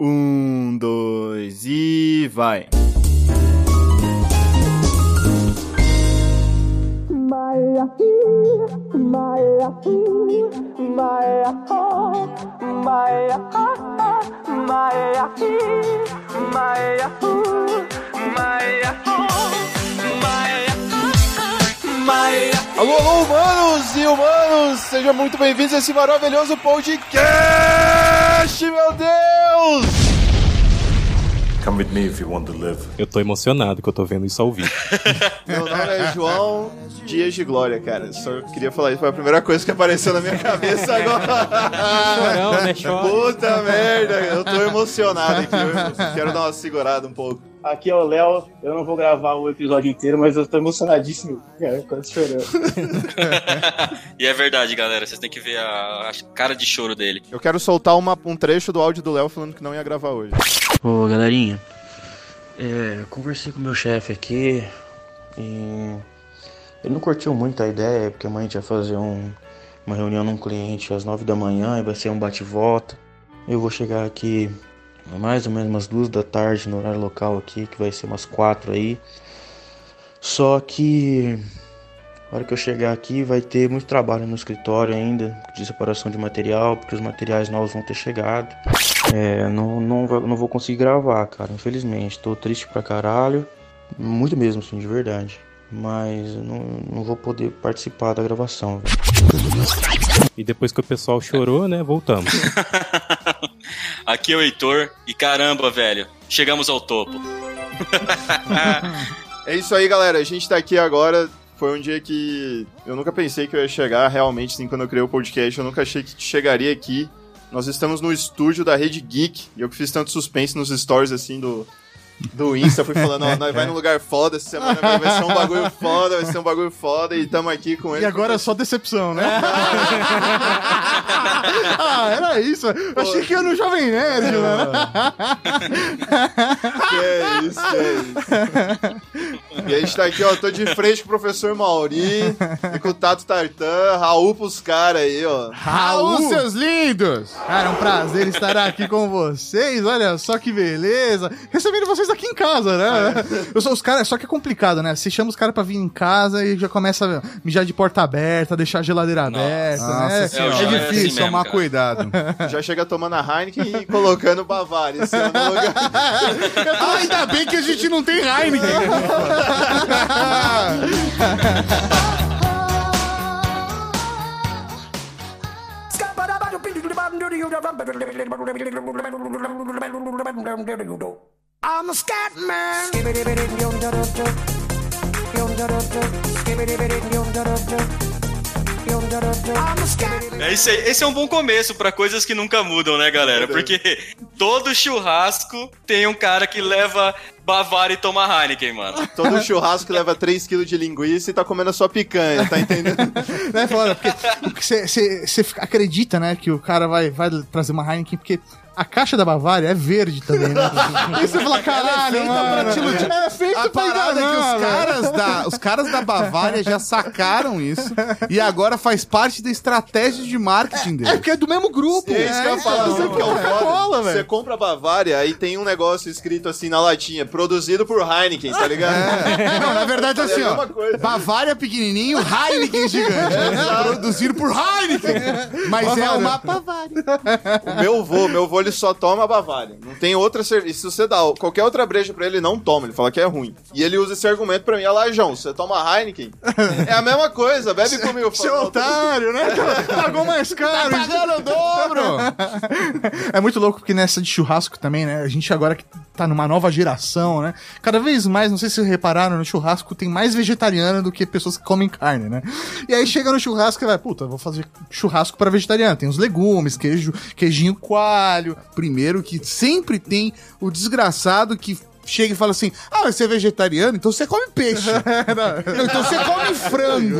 Um, dois e vai. Alô, alô, humanos e humanos! Sejam muito bem-vindos a esse maravilhoso podcast, meu Deus! Come with me if you want to live. Eu tô emocionado que eu tô vendo isso ao vivo. Meu nome é João Dias de Glória, cara. Só queria falar isso, foi a primeira coisa que apareceu na minha cabeça agora. Chorão, né? Chora. Puta merda, eu tô emocionado aqui. Eu quero dar uma segurada um pouco. Aqui é o Léo, eu não vou gravar o episódio inteiro, mas eu tô emocionadíssimo, cara, quase chorando. e é verdade, galera, vocês têm que ver a, a cara de choro dele. Eu quero soltar uma- um trecho do áudio do Léo falando que não ia gravar hoje. Ô galerinha, é, conversei com o meu chefe aqui e ele não curtiu muito a ideia, porque amanhã a gente vai fazer um- uma reunião num cliente às nove da manhã e vai ser um bate-volta. Eu vou chegar aqui mais ou menos umas duas da tarde no horário local aqui, que vai ser umas quatro aí. Só que na hora que eu chegar aqui vai ter muito trabalho no escritório ainda, de separação de material, porque os materiais novos vão ter chegado. É, não, não, não vou conseguir gravar, cara, infelizmente. Tô triste pra caralho. Muito mesmo, assim, de verdade. Mas eu não, não vou poder participar da gravação. E depois que o pessoal chorou, né? Voltamos. Aqui é o Heitor e caramba, velho, chegamos ao topo. É isso aí, galera. A gente tá aqui agora. Foi um dia que eu nunca pensei que eu ia chegar realmente, assim, quando eu criei o podcast. Eu nunca achei que chegaria aqui. Nós estamos no estúdio da Rede Geek. E eu que fiz tanto suspense nos stories, assim, do, do Insta. Fui falando, ó, nós vai num lugar foda essa semana, vai, ser um bagulho foda, vai ser um bagulho foda. E tamo aqui com ele. E agora é só decepção, né? ah, era isso. Eu achei que ia no Jovem Nerd, mano. Que é isso, que é isso. E a gente tá aqui, ó, tô de frente com o professor Mauri e com o Tato Tartan, Raul pros caras aí, ó. Raul, seus lindos! Cara, é um prazer estar aqui com vocês. Olha só que beleza. Recebendo vocês aqui em casa, né? Eu sou os caras, só que é complicado, né? Você chama os caras pra vir em casa e já começa a mijar de porta aberta, deixar a geladeira aberta, Nossa né? É, é, é assim difícil, mesmo, tomar cara. cuidado. Já chega tomando a Heineken e colocando Bavária. É o lugar. Ah, ainda bem que a gente não tem Heineken. I'm a scat man. I'm a scat É isso aí, esse é um bom começo pra coisas que nunca mudam, né, galera? Porque todo churrasco tem um cara que leva Bavária e toma Heineken, mano. Todo churrasco leva 3kg de linguiça e tá comendo a sua picanha, tá entendendo? né, foda, porque você acredita, né, que o cara vai, vai trazer uma Heineken, porque a caixa da Bavária é verde também, né? E você fala, caralho, feita mano, pra te iludir. É feito A pra parada é que enganar, os velho. caras, da, os caras da Bavária já sacaram isso e agora faz parte da estratégia de marketing É deles. porque é do mesmo grupo. É isso que eu ia falar, que é o Coca-Cola, foda? Você velho. compra a Bavária, aí tem um negócio escrito assim na latinha, produzido por Heineken, tá ligado? Não, na verdade, assim, É a ó. coisa. Bavária pequenininho, Heineken gigante. Produzido por Heineken. Mas é uma Bavária. O meu vô, meu vô, ele só toma Bavária. Não tem outra cerveja. Se você dá qualquer outra breja pra ele, ele não toma. Ele fala que é ruim. E ele usa esse argumento pra mim. Lá, João, você toma Heineken? É a mesma coisa, bebe comigo. Seu otário, né? Pagou mais caro. Pagando o dobro. É muito louco porque nessa de churrasco também, né? A gente agora que tá numa nova geração, né? Cada vez mais, não sei se vocês repararam, no churrasco tem mais vegetariano do que pessoas que comem carne, né? E aí chega no churrasco e vai, puta, vou fazer churrasco para vegetariano. Tem os legumes, queijo, queijinho coalho. Primeiro que sempre tem o desgraçado que chega e fala assim: Ah, você é vegetariano, então você come peixe. Não, então você come frango.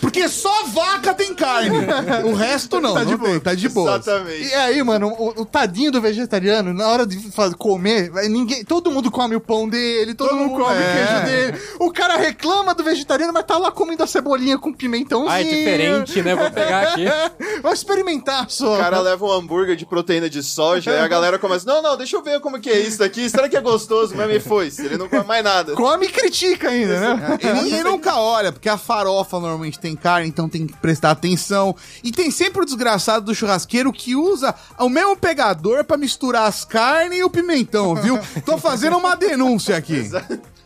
Porque só vaca tem carne. O resto não. Tá de não boa. tem, tá de boa. Exatamente. E aí, mano, o, o tadinho do vegetariano, na hora de comer, vai- ninguém, todo mundo come o pão dele, todo, Todo mundo come o é. queijo dele. O cara reclama do vegetariano, mas tá lá comendo a cebolinha com pimentãozinho. Ah, é diferente, né? Vou pegar aqui. Vai experimentar só. O cara leva um hambúrguer de proteína de soja, aí a galera começa, não, não, deixa eu ver como que é isso daqui, será que é gostoso? Mas me foi, ele não come mais nada. Come e critica ainda, né? E ninguém nunca olha, porque a farofa normalmente tem carne, então tem que prestar atenção. E tem sempre o desgraçado do churrasqueiro que usa o mesmo pegador pra misturar as carnes e o pimentão, viu? Tô fazendo uma denúncia aqui.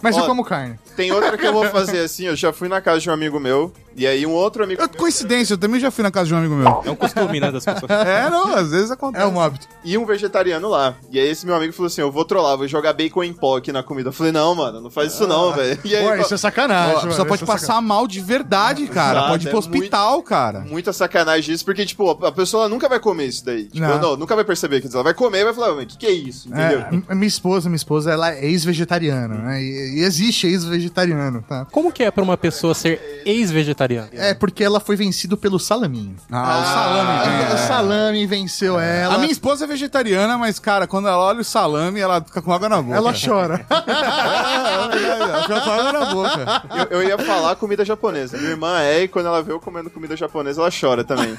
Mas eu Ó, como carne. Tem outra que eu vou fazer assim, eu já fui na casa de um amigo meu, e aí um outro amigo Eu- Coincidência, eu também já fui na casa de um amigo meu. É um costume, né, das pessoas. É, não, às vezes acontece. É um hábito. e um vegetariano lá. E aí esse meu amigo falou assim, eu vou trollar, vou jogar bacon em pó aqui na comida. Eu falei, não, mano, não faz isso não, velho. E aí, Pô, isso é sacanagem. Ó, a pessoa pode é passar mal de verdade, cara. Exato, pode ir pro é hospital, cara. Muita sacanagem isso, porque, tipo, a pessoa nunca vai comer isso daí. Tipo, Não. não, nunca vai perceber. Quer dizer, ela vai comer e vai falar, mas o que, que é isso? Entendeu? É, minha esposa, minha esposa, ela é ex-vegetariana, né? E, e existe ex-vegetariano, tá? Como que é pra uma pessoa ser ex-vegetariana? É porque ela foi vencida pelo salaminho. Ah, o salame. O é. salame venceu ela. A minha esposa é vegetariana, mas, cara, quando ela olha o salame, ela fica com água na boca. Ela chora. ela fica com água na boca. Eu, eu ia falar comida japonesa. Minha irmã é, e quando ela vê eu comendo comida japonesa, ela chora também.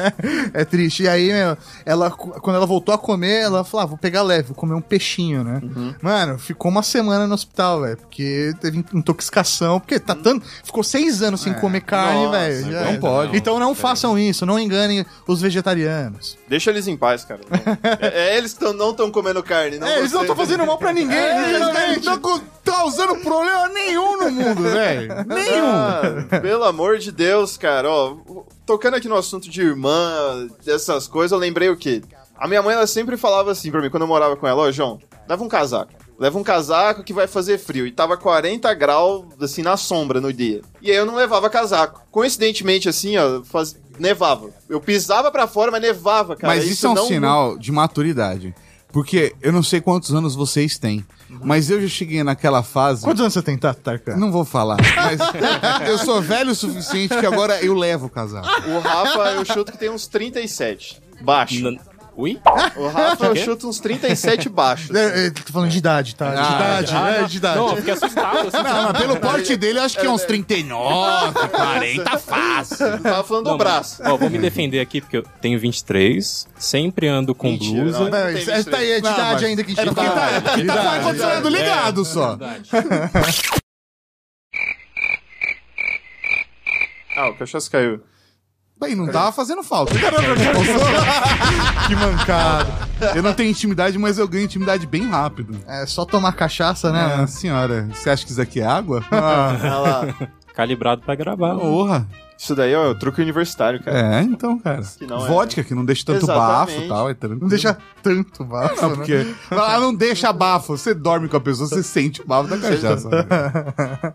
é triste. E aí, meu, ela, quando ela voltou a comer, ela falou: ah, vou pegar leve, vou comer um peixinho, né? Mano, ficou uma semana no hospital, velho. Porque teve intoxicação. Porque tá tanto. Ficou seis anos sem comer carne, Nossa, velho. Já não é. pode. Então não façam isso, não enganem os vegetarianos. Deixa eles em paz, cara. É, é eles que tão- não estão comendo carne, não É, eles não estão fazendo mal pra ninguém, literalmente. Não tá causando problema nenhum no mundo, velho. Nenhum. Ah, pelo amor de Deus, cara. Ó, tocando aqui no assunto de irmã, dessas coisas, eu lembrei o quê? A minha mãe, ela sempre falava assim pra mim, quando eu morava com ela, ó, João, leva um casaco. Leva um casaco que vai fazer frio. E tava 40 graus, assim, na sombra no dia. E aí eu não levava casaco. Coincidentemente, assim, ó, faz... nevava. Eu pisava pra fora, mas nevava, cara. Mas isso, é um não- sinal de maturidade. Porque eu não sei quantos anos vocês têm, mas eu já cheguei naquela fase. Quantos anos você tem, tá, Tarkan? Não vou falar, mas eu sou velho o suficiente que agora eu levo o casaco. O Rafa, eu chuto que tem uns 37. Baixo. N- Ui? O Rafa, eu chuto uns 37 baixo. É, é, tô falando de idade, tá? De Ah, idade, Ah, é, não, de idade. Não, eu fiquei assustado. assim. Não, mas pelo porte dele, eu acho que é uns 39, 40 fácil. Eu tava falando do Não, braço. Ó, vou me defender aqui porque eu tenho 23, sempre ando com Mentira, blusa. não. Não, isso- é, tá aí, é de Não, idade mas- ainda que a É gente porque tá, é porque tá com o ar-condicionado ligado só. Verdade. Ah, o cachaço caiu. Bem, não tava fazendo falta. Que mancado. Eu não tenho intimidade, mas eu ganho intimidade bem rápido. É só tomar cachaça, né? Ah, senhora, você acha que isso aqui é água? Ah. Calibrado pra gravar. né? porra. Isso daí ó, é o truque universitário, cara. É, então, cara. Que é, Vodka, que não deixa tanto Exatamente. bafo e tal. É tranquilo. Não deixa tanto bafo, Não, né? porque ela não deixa bafo. Você dorme com a pessoa, você sente o bafo da cachaça.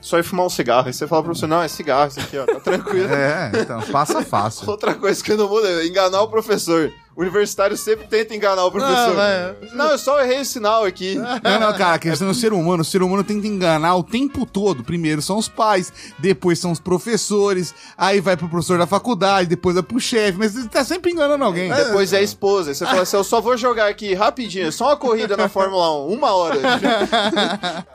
Só ir fumar um cigarro. Aí você fala pro professor, não, é cigarro isso aqui, ó. Tá tranquilo. É, então, passa fácil. Outra coisa que eu não mudo é enganar o professor. O universitário sempre tenta enganar o professor. vai. Não, eu só errei o sinal aqui. Não, não, cara, a questão do ser humano. O ser humano tenta enganar o tempo todo. Primeiro são os pais, depois são os professores, aí vai pro professor da faculdade, depois vai pro chefe, mas você tá sempre enganando alguém. Depois é a esposa. Aí você fala assim, eu só vou jogar aqui rapidinho, é só uma corrida na Fórmula 1, uma hora.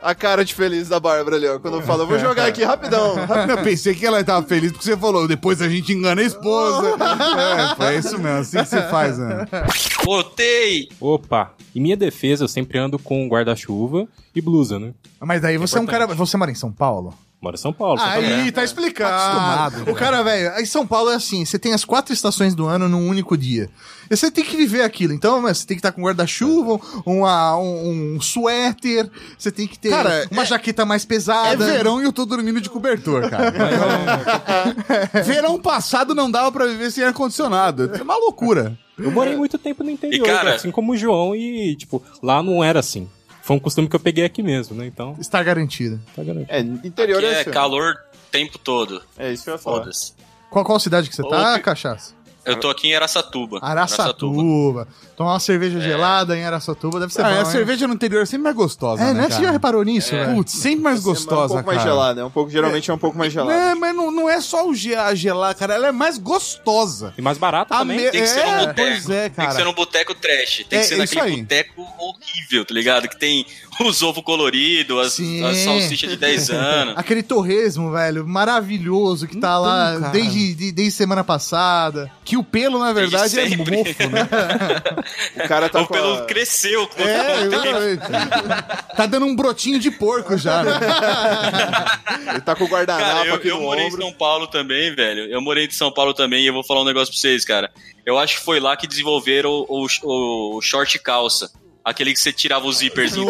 a cara de feliz da Bárbara ali, ó. Quando eu falo, eu vou jogar aqui rapidão. Eu pensei que ela tava feliz porque você falou, depois a gente engana a esposa. é, foi isso mesmo, assim que você faz, né? Botei! Opa! Em minha defesa, eu sempre ando com guarda-chuva e blusa, né? Mas daí você é um cara. Você mora em São Paulo? Moro em São Paulo. São Paulo. Aí, tá explicado. acostumado, o cara, velho, em São Paulo é assim: você tem as quatro estações do ano num único dia. E você tem que viver aquilo. Então, você tem que estar com guarda-chuva, uma- um, um suéter, você tem que ter Cara, uma é- jaqueta mais É pesada. verão e eu tô dormindo de cobertor, cara. verão passado não dava pra viver sem ar-condicionado. É uma loucura. Eu morei muito tempo no interior, E, cara- assim como o João, e, tipo, lá não era assim. Foi um costume que eu peguei aqui mesmo, né? Então, Está garantido. tá garantido. É, interior Que é é assim. calor o tempo todo. É isso que eu ia falar. Foda-se. Qual, qual cidade que você tá, Ô, que- cachaça? Eu tô aqui em Araçatuba. Araçatuba. Tomar uma cerveja gelada em Araçatuba deve ser Ah, bom, a hein? cerveja no interior é sempre mais gostosa, É, né, né? Você já cara? reparou nisso, velho? Putz, sempre mais É um gostosa, pouco mais cara. gelada, é um pouco, geralmente é um pouco mais gelada. É, mas não, não é só o ge- a gelar, cara. Ela é mais gostosa. E mais barata A também. me- Tem que ser um É, boteco. pois é, Tem que cara. ser num boteco trash. Tem É, que ser isso naquele aí. boteco horrível, tá ligado? Que tem os ovos coloridos, as, as salsichas de 10 anos. Aquele torresmo, velho, maravilhoso, que tá Então, lá cara. desde, de- desde semana passada. Que o pelo, na verdade, é mofo, né? O cara tá o pelo a... cresceu. com É, o. Tá dando um brotinho de porco já, né? Ele tá com o guardanapo Cara, eu, aqui eu no morei ombro. em São Paulo também, velho. Eu morei em São Paulo também e eu vou falar um negócio pra vocês, cara. Eu acho que foi lá que desenvolveram o, o, o short calça. Aquele que você tirava o zíperzinho.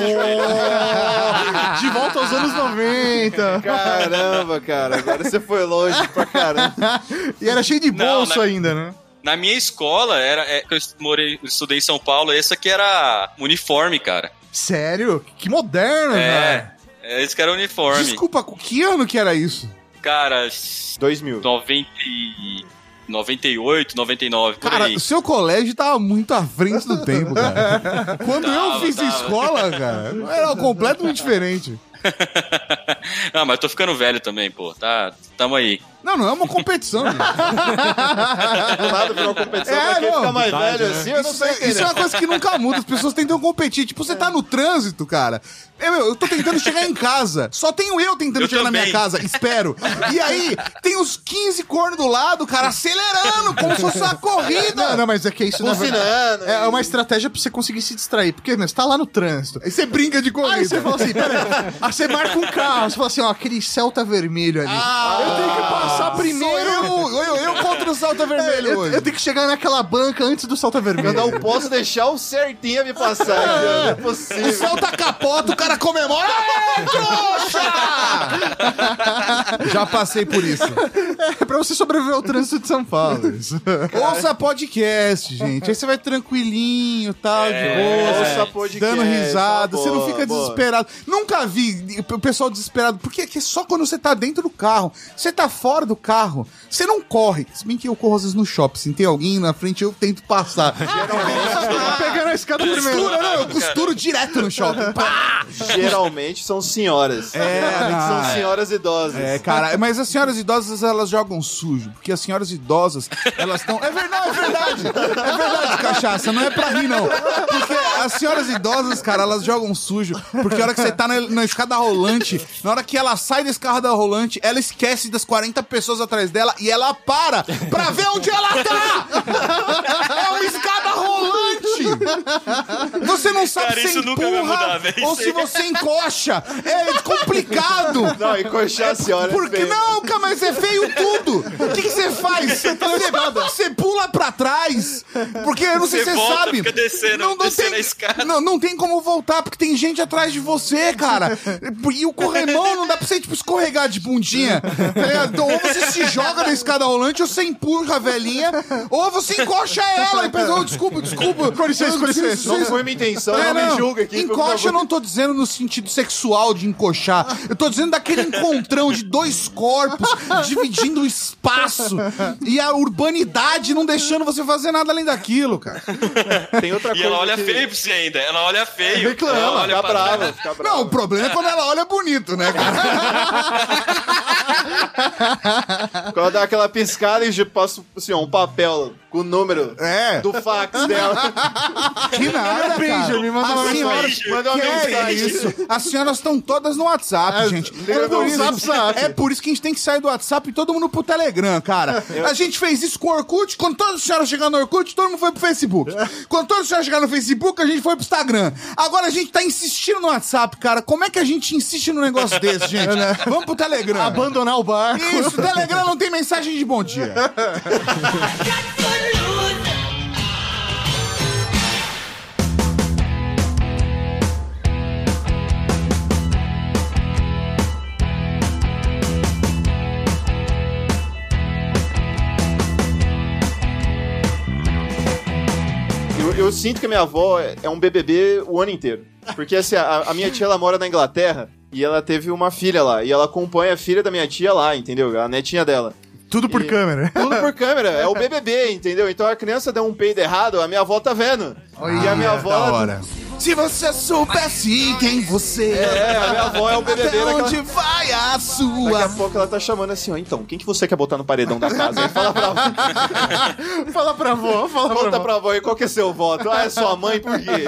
De volta aos anos 90. Caramba, cara, agora você foi longe pra caramba. E era cheio de Não, bolso na- ainda, né? Na minha escola, era, é, que eu morei, estudei em São Paulo, essa que era uniforme, cara. Sério? Que moderno, velho. É, é esse que era uniforme. Desculpa, que ano que era isso? Cara, 2000. 90, e- 98, 99, por Cara, aí. o seu colégio tava muito à frente do tempo, cara. Quando eu Tava, fiz tava. escola, cara, era completamente diferente. ah, mas eu tô ficando velho também, pô. Tá, tamo aí. Não, não é uma competição, nada virou competição É, pra quem não, fica mais verdade, velho né? assim, eu não Isso, sei é- entender. isso é uma coisa que nunca muda, as pessoas tentam competir. Tipo, você tá no trânsito, cara. Eu, eu, eu tô tentando chegar em casa. Só tenho eu tentando Eu chegar na minha também. casa, espero. E aí, tem os 15 cornos do lado, cara, acelerando, como se fosse uma corrida. Não, não, mas é que isso na verdade, Buzinando. é uma estratégia pra você conseguir se distrair. Porque, meu, você tá lá no trânsito. Aí você brinca de corrida. Aí você fala assim, peraí. Aí você marca um carro, você fala assim, ó, aquele Celta vermelho ali. eu tenho que passar primeiro. Eu, eu, eu contra o Salta Vermelho eu, hoje. eu tenho que chegar naquela banca antes do Eu vermelho. não posso deixar o certinho me passar ó. não é O possível. Celta capota, o cara comemora. Trouxa! Já passei por isso. É pra você sobreviver ao trânsito de São Paulo. Isso. Ouça podcast, gente. Aí você vai tranquilinho, tal, de boa. ouça podcast, Dando risada. ó, você não boa, fica boa. desesperado. Nunca vi o pessoal desesperado. Porque é só quando você tá dentro do carro. Você tá fora do carro. Você não corre. Se bem que eu corro às vezes no shopping. Se tem alguém na frente, eu tento passar. Pegando a escada primeiro. Costura, não. Eu costuro direto no shopping. Pá! Geralmente são senhoras. É, Geralmente não, são é. senhoras idosas. É, cara, mas as senhoras idosas, elas jogam sujo. Porque as senhoras idosas, elas estão. É verdade, é verdade. É verdade, cachaça. Não é pra rir, não. Porque as senhoras idosas, cara, elas jogam sujo. Porque a hora que você tá na, na escada rolante, na hora que ela sai da escada rolante, ela esquece das 40 pessoas atrás dela e ela para pra ver onde ela tá! É uma escada rolante! Você não sabe Cara, se isso nunca vai empurra mudar, ou se você encoxa. É complicado. Não, encoxar a senhora. é Porque feio. não, cara, mas é feio tudo. O que que você faz? Você, você pula pra trás. Porque eu não sei se Você você volta, sabe. fica descendo, descendo a escada. Não, não tem como voltar, porque tem gente atrás de você, cara. E o corremão não dá pra você, tipo, escorregar de bundinha. Tá? Então, ou você se joga da escada rolante, ou você empurra a velhinha, ou você encoxa ela e pensa, oh, desculpa, desculpa. Com licença, com licença. Não foi minha intenção, é, não, me julga aqui. Encoxa eu não tô dizendo no sentido sexual de encoxar. Eu tô dizendo daquele encontrão de dois corpos dividindo o espaço e a urbanidade não deixando você fazer nada além daquilo, cara. Tem outra E coisa ela olha que... feio pra você ainda. Ela olha feio. Reclama, ela olha fica brava, fica brava. Não, o problema é quando ela olha bonito, né, cara? Quando ela dá aquela piscada e passa assim, ó, um papel o número É. do fax dela. Que nada, cara. me manda uma As senhoras, mensagem. Manda uma que é isso? As senhoras estão todas no WhatsApp, gente. É por, isso, Zap. é por isso que a gente tem que sair do WhatsApp e todo mundo pro Telegram, cara. A gente fez isso com o Orkut. Quando todas as senhoras chegaram no Orkut, todo mundo foi pro Facebook. Quando todas as senhoras chegaram no Facebook, a gente foi pro Instagram. Agora a gente tá insistindo no WhatsApp, cara. Como é que a gente insiste num negócio desse, gente? Vamos pro Telegram. Abandonar o barco. Isso, Telegram não tem mensagem de bom dia. Eu, sinto que a minha avó é é um BBB o ano inteiro. Porque assim, a, a minha tia ela mora na Inglaterra e ela teve uma filha lá. E ela acompanha a filha da minha tia lá, entendeu? A netinha dela. Tudo por E- câmera. Tudo por câmera, é o BBB, entendeu? Então a criança deu um peido errado, a minha avó tá vendo. e a minha avó. Da hora. Se você soubesse quem você É, a minha avó é o BBB até onde vai a Daqui a sua... pouco ela tá chamando assim, ó. Então, quem que você quer botar no paredão da casa? Aí fala pra fala pra avó, fala pra Conta avó. pra avó aí qual que é seu voto. Ah, é sua mãe, por quê?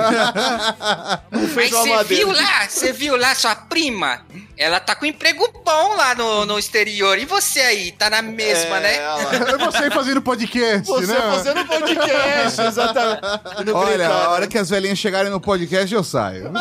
Não fez você viu lá, você viu lá sua prima? Ela tá com emprego bom lá no, no exterior. E você aí, tá na mesma, É, né? lá. É você fazendo podcast, Você né? fazendo podcast, exatamente. Olha, gritar, a hora né? que as velhinhas chegarem no podcast, eu saio.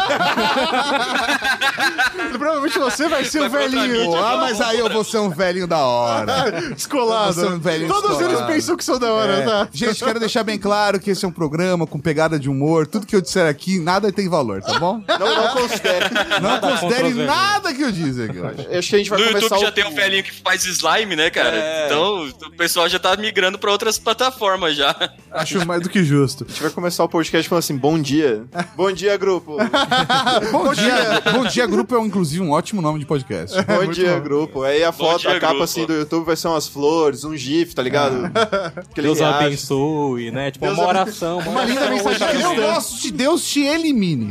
Provavelmente você vai ser o Vai outra velhinho. mídia. ah, mas aí eu vou ser um velhinho da hora. Descolado. Você um velho Todos eles pensam que são da hora, É. tá? Gente, quero deixar bem claro que esse é um programa com pegada de humor. Tudo que eu disser aqui, nada tem valor, tá bom? Não, não considere. Não considere nada que eu disse aqui hoje. Acho que a gente vai No começar YouTube já o... tem um velhinho que faz slime, né, cara? É. Então o pessoal já tá migrando pra outras plataformas já. Acho mais do que justo. A gente vai começar o podcast falando assim, bom dia. Bom dia, grupo. Bom dia, bom dia grupo é inclusive um ótimo nome de podcast. Bom dia, grupo. Aí a foto, dia, a capa grupo. assim do YouTube vai ser umas flores, um gif, tá ligado? Aquele Deus reage. abençoe, né? Tipo, Deus uma oração. Uma linda mensagem Eu cristã. gosto de Deus te elimine.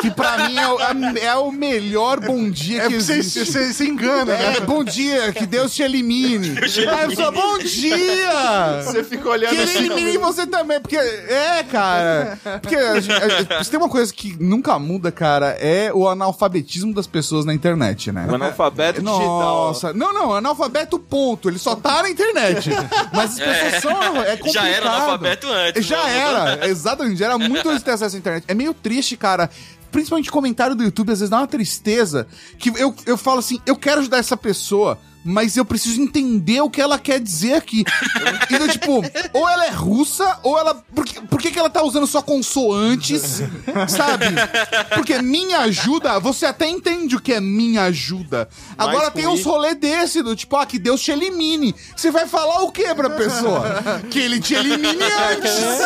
que pra mim é, o- é o melhor bom dia É que você, existe. você, você engana, né? É, bom dia, que Deus te elimine. Aí eu sou, bom dia! Você fica Que olhando ele assim. elimine você também, porque. É, cara. Porque a gente- a- a- se tem uma coisa que nunca muda, cara, é o analfabetismo das pessoas na internet, né? O analfabeto digital. Nossa, não, não, analfabeto ponto. Ele só tá na internet. Mas as pessoas são. É complicado. Já era analfabeto antes. Já né? era, exatamente. Já era muito antes de ter acesso à internet. É meio triste, cara. Principalmente comentário do YouTube, às vezes dá uma tristeza. Que eu, eu falo assim, eu quero ajudar essa pessoa. Mas eu preciso entender o que ela quer dizer aqui. Então, tipo, ou ela é russa, ou ela. Por que, por que, que ela tá usando só consoantes? Sabe? Porque minha ajuda, você até entende o que é minha ajuda. Agora Mas tem com uns rolê desse, do tipo, ah, que Deus te elimine. Você vai falar o que pra pessoa? que ele te elimine antes.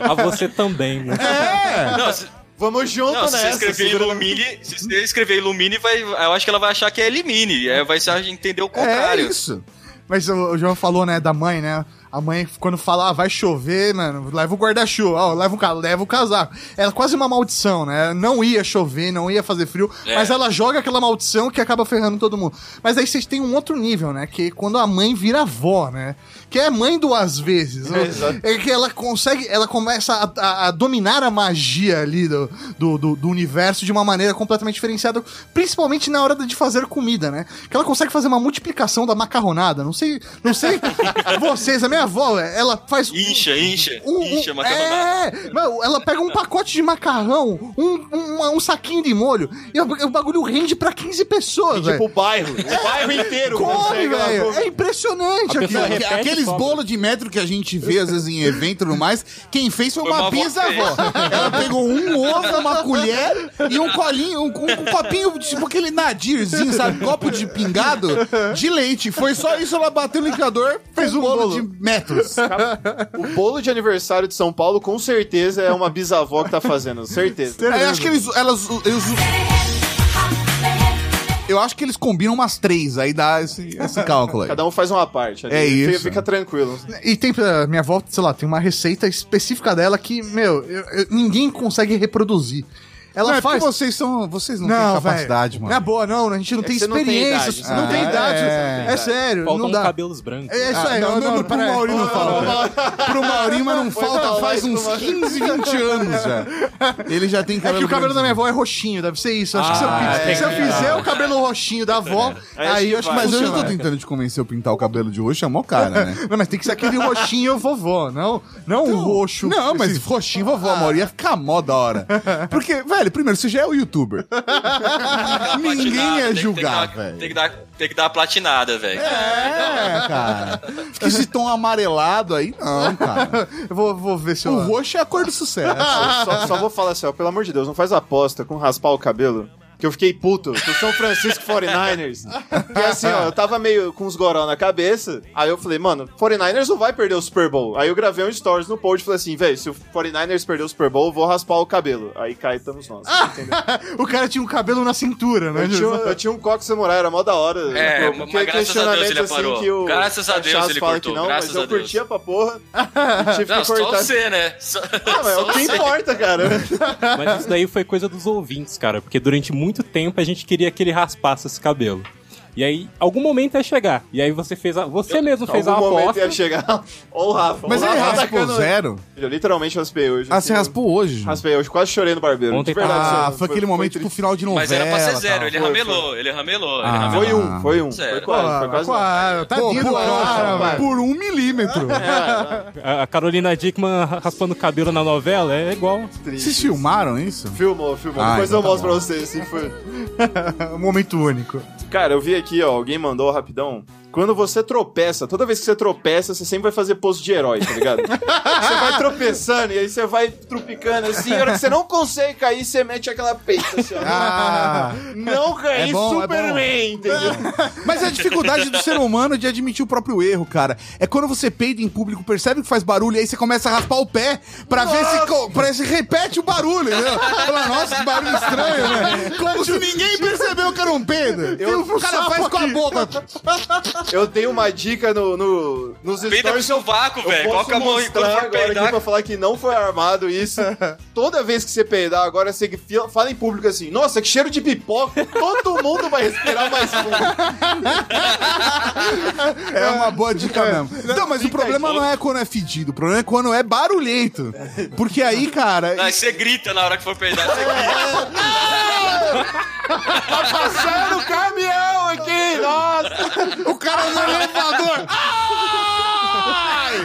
A você também, né? É! Não, Vamos junto não, se você nessa. escrever Illumine, se você escrever Illumine, vai, eu acho que ela vai achar que é Elimine. É, vai entender o É contrário. isso. Mas o João falou, né, da mãe, né? A mãe, quando fala, ah, vai chover, mano, leva o guarda-chuva, ó, leva, o leva o casaco. É quase uma maldição, né? Não ia chover, não ia fazer frio, É. mas ela joga aquela maldição que acaba ferrando todo mundo. Mas aí vocês têm um outro nível, né? Que é quando a mãe vira avó, né? Que é mãe do às vezes. né? exato. É que ela consegue, ela começa a, a- a dominar a magia ali do, do, do- do universo de uma maneira completamente diferenciada, principalmente na hora de fazer comida, né? Que ela consegue fazer uma multiplicação da macarronada. Não sei, não sei vocês, a minha avó, ela faz Incha, incha, um, um- incha, macarronada. é, ela pega um pacote de macarrão, um, um, um saquinho de molho, e o, o bagulho rende pra 15 pessoas, Tipo, velho. o bairro. O bairro inteiro Come, velho. É impressionante aquilo. pessoa E sobra. bolos de metro que a gente vê, às vezes, em evento e tudo mais, quem fez foi Foi uma uma bisavó. Ela pegou um ovo, uma colher e um colinho, um, um copinho, tipo aquele nadirzinho, sabe? Copo de pingado de leite. Foi só isso, ela bateu no liquidificador, fez um bolo, de metros. O bolo de aniversário de São Paulo, com certeza, é uma bisavó que tá fazendo. Certeza. Eu acho que eles, elas, eles, eu acho que eles combinam umas três, aí dá esse, esse cálculo aí. Cada um faz uma parte. ali. É Fica- isso. Fica tranquilo. E tem, pra minha avó, sei lá, tem uma receita específica dela que, meu, eu- eu- ninguém consegue reproduzir. Ela Não, é faz. porque vocês são. Vocês não, têm capacidade, velho. mano. É boa, não, a gente não É tem não experiência. não né? tem Ah, idade. é. É, sério, Faltam não dá. cabelos brancos. É isso aí, Ah, não, não, pro. Maurinho não fala. Pro Maurinho, mas não falta faz uns mano. 15, 20 anos já. Ele já tem É cabelo que o cabelo da minha avó é roxinho, deve ser isso. Acho que se eu, Ah, se eu fizer o cabelo roxinho da avó, Aí aí, eu acho que Mas eu já tô tentando te convencer a pintar o cabelo de roxo, é mó cara, né? Não, mas tem que ser aquele roxinho vovó, não, não o roxo. Não, mas roxinho vovó, amor, ia ficar mó da hora. Porque, velho, primeiro, você já é o youtuber. Ninguém Platinada, ia tem que- julgar, tem que, dar- velho. Tem que dar, tem que dar a platinada, velho. É, cara. Fica esse tom amarelado aí, não, cara. Eu vou, vou ver se eu... O roxo é a cor do sucesso. só, só vou falar assim, ó, pelo amor de Deus, não faz aposta com raspar o cabelo. Que eu fiquei puto, do São Francisco 49ers. Que assim, ó, eu tava meio com os goró na cabeça, aí eu falei, mano, 49ers não vai perder o Super Bowl. Aí eu gravei um stories no post e falei assim, velho, se o 49ers perder o Super Bowl, eu vou raspar o cabelo. Aí cá estamos nós, entendeu? o cara tinha um cabelo na cintura, né? Eu tinha, um- eu tinha um coque samurai, era mó da hora. É, Pô, mas que- graças a Deus ele questionamento, parou. que o Graças a Deus ele fala cortou, que não, graças mas eu a Deus. curtia pra porra. e tive Não, que só cortar. você, né? Só, Ah, mas é só o que você. importa, cara. Mas isso daí foi coisa dos ouvintes, cara. Porque durante muito tempo a gente queria que ele raspasse esse cabelo. E aí, algum momento ia chegar. E aí você fez a. Você mesmo fez a Algum momento aposta. ia chegar. Ó o Rafa. Mas o ele raspou atacando- zero? Eu literalmente raspei hoje. Ah, assim, você raspou hoje? Raspei hoje, quase chorei no barbeiro. Ontem de verdade. Ah, assim, foi aquele momento pro triste. final de novela. Mas era pra ser zero, ele Foi, ramelou, ele ramelou, ele Ah. ramelou. Foi um, foi um. Zero. Foi quase, foi quase. Claro, tadinho do cara, vai. por um milímetro. A a Carolina Dickman raspando o cabelo na novela é igual. Vocês filmaram isso? Filmou, filmou. Ah, Depois então eu tá mostro pra vocês, assim, foi... um momento único. Cara, eu vi aqui, ó, alguém mandou rapidão. Quando você tropeça, toda vez que você tropeça, você sempre vai fazer pose de herói, tá ligado? você vai tropeçando e aí você vai trupicando assim, a hora que você não consegue cair, você mete aquela peita assim, ó. Ah, Não cair É bom, é Superman, entendeu? mas é a dificuldade do ser humano de admitir o próprio erro, cara. É quando você peida em público, percebe que faz barulho, e aí você começa a raspar o pé pra ver se, pra se repete o barulho, entendeu? Fala, nossa, que barulho estranho, né? Como se ninguém percebeu que era um peido. Eu- o cara faz com a boca. Eu tenho uma dica no, no, nos Peida stories. seu vácuo, velho. Coloca a mão for agora aqui peidar. pra falar que não foi armado isso. Toda vez que você peidar, agora você fala em público assim, nossa, que cheiro de pipoca, todo mundo vai respirar mais fundo. É uma boa dica mesmo. Não, mas o problema não é quando é fedido, o problema é quando é barulhento. Porque aí, cara. Aí você grita na hora que for peidar, você grita. Tá passando o caminhão aqui, nossa! O cara no elevador. Ai!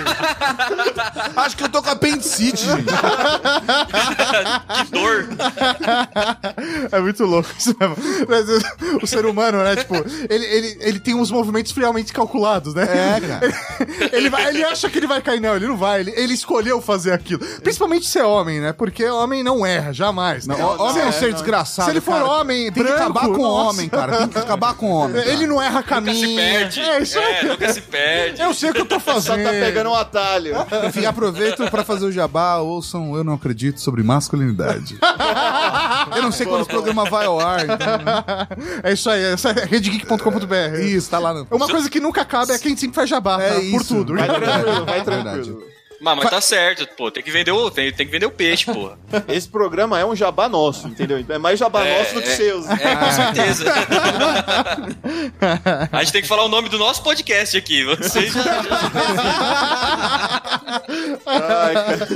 Acho que eu tô com apendicite, gente. Que dor. É muito louco isso mesmo. Mas, o ser humano, né? Tipo, ele, ele, ele tem uns movimentos friamente calculados, né? É, cara. Ele, vai- ele acha que ele vai cair, não, ele não vai. Ele, ele escolheu fazer aquilo. Principalmente ser homem, né? Porque homem não erra, jamais. Não, homem é um Se- ser desgraçado. Se ele for cara. homem, tem que branco, acabar com o nossa. homem, cara. Tem que acabar com o homem. cara. Ele não erra Nunca caminho. se perde. É isso aí. É, nunca se perde. Eu sei o que eu tô Só fazendo. tá pegando um atalho. Enfim, aproveito pra fazer o jabá. Ouçam Eu Não Acredito sobre Masculinidade. Eu não sei quando o programa vai ao ar. Então... É isso aí, essa é redgeek.com.br. Isso, tá lá no. Uma coisa que nunca acaba é que a gente sempre faz jabá, tá? É Por isso. tudo. Vai tranquilo, vai É verdade. tranquilo. Mas, mas tá certo, pô. Tem que vender o, tem, tem que vender o peixe, pô. Esse programa é um jabá nosso, entendeu? É mais jabá É, nosso do que é, seus. É, com certeza. A gente tem que falar o nome do nosso podcast aqui. Vocês já, já- Ai, cara.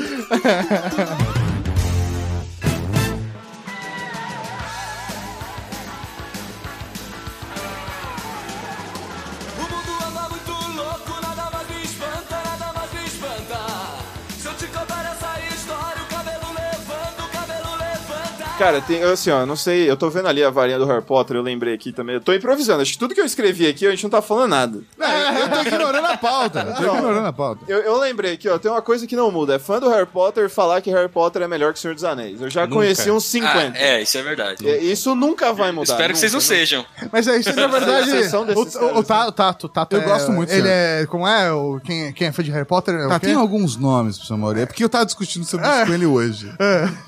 Cara, tem, assim, ó, não sei, eu tô vendo ali a varinha do Harry Potter, eu lembrei aqui também. Eu tô improvisando, acho que tudo que eu escrevi aqui a gente não tá falando nada. É, eu tô ignorando a pauta. Eu tô ignorando a pauta. Eu, eu lembrei aqui, ó, tem uma coisa que não muda. É fã do Harry Potter falar que Harry Potter é melhor que o Senhor dos Anéis. Eu já Nunca. conheci uns Ah, 50. é, isso é verdade. E- Isso nunca vai mudar. Espero que vocês não nunca, sejam. Mas é isso, na verdade. O, o, o Tato, Tato, Tato Eu é- gosto muito Ele é. Como é? O, quem, é- quem é fã de Harry Potter? É Tá, tem alguns nomes, professor Mauri. É porque eu tava discutindo sobre isso com ele hoje.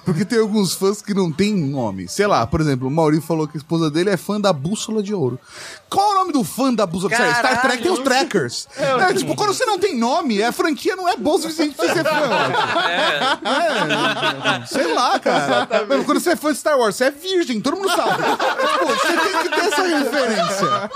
Porque tem alguns fãs que não tem nome. Sei lá, por exemplo, o Mauri falou que a esposa dele é fã da Bússola de Ouro. Qual é o nome do fã da Ouro? Star Trek tem os Trackers. É, tipo, quando você não tem nome, a franquia não é boa o suficiente pra você ser fã. eu. É, sei lá, cara. Mas Quando você é fã de Star Wars, você é virgem, todo mundo sabe. Pô, você tem que ter essa referência.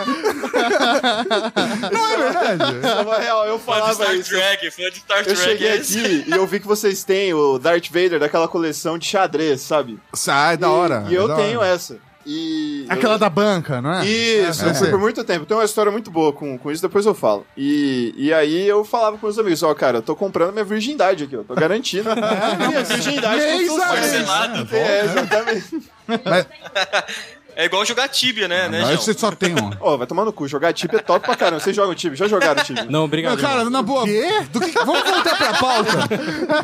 Não é verdade? Na real, eu Fã de falava Star isso. Trek, fã de Star Eu Trek. cheguei é esse. aqui e eu vi que vocês têm o Darth Vader daquela coleção de xadrez, sabe? Sai, da E- hora. E, eu é da tenho hora. essa. E. Aquela eu- da banca, não é? Isso, É, eu fui é. por muito tempo. Tem uma história muito boa com, com isso, depois eu falo. E, e aí eu falava com meus amigos, ó, cara, eu tô comprando minha virgindade aqui, ó. Tô garantindo minha virgindade com Mês a mês. É, exatamente. É igual jogar Tibia, né, né, Aí João? você só tem um. Ô, vai tomar no cu. Jogar Tibia é top pra caramba. Vocês jogam Tibia? Já jogaram Tibia? Não, obrigado. Não, cara, na boa. Do que- Vamos voltar pra pauta.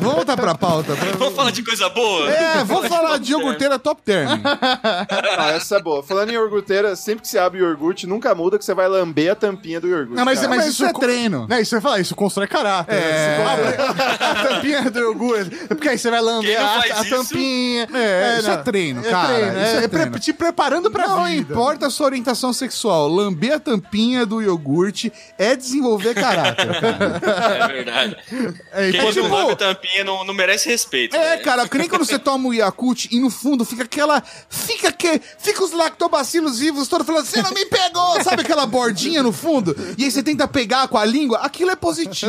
Vamos voltar pra pauta. Vamos falar de coisa boa? É, vamos falar de iogurteira top term. Ah, essa é boa. Falando em iogurteira, sempre que você abre o iogurte, nunca muda que você vai lamber a tampinha do iogurte. Não, mas, mas, Mas isso isso é co- treino. Não, isso vai falar, isso constrói caráter. É. A, a tampinha do iogurte. É Porque aí você vai lamber a, a isso? tampinha. É, isso não. é treino, É cara. treino, isso é, é é pre- treino. te preparando pra Não vida. importa a sua orientação sexual, lamber a tampinha do iogurte é desenvolver caráter, cara. É verdade. É, Quem não tipo, lambe tampinha não, não merece respeito. É, né? cara, que nem quando você toma o Yakult e no fundo fica aquela. Fica que. Fica os lactobacilos vivos todos falando, você não me pegou! Sabe aquela bordinha no fundo? E aí você tenta pegar com a língua, aquilo é positivo.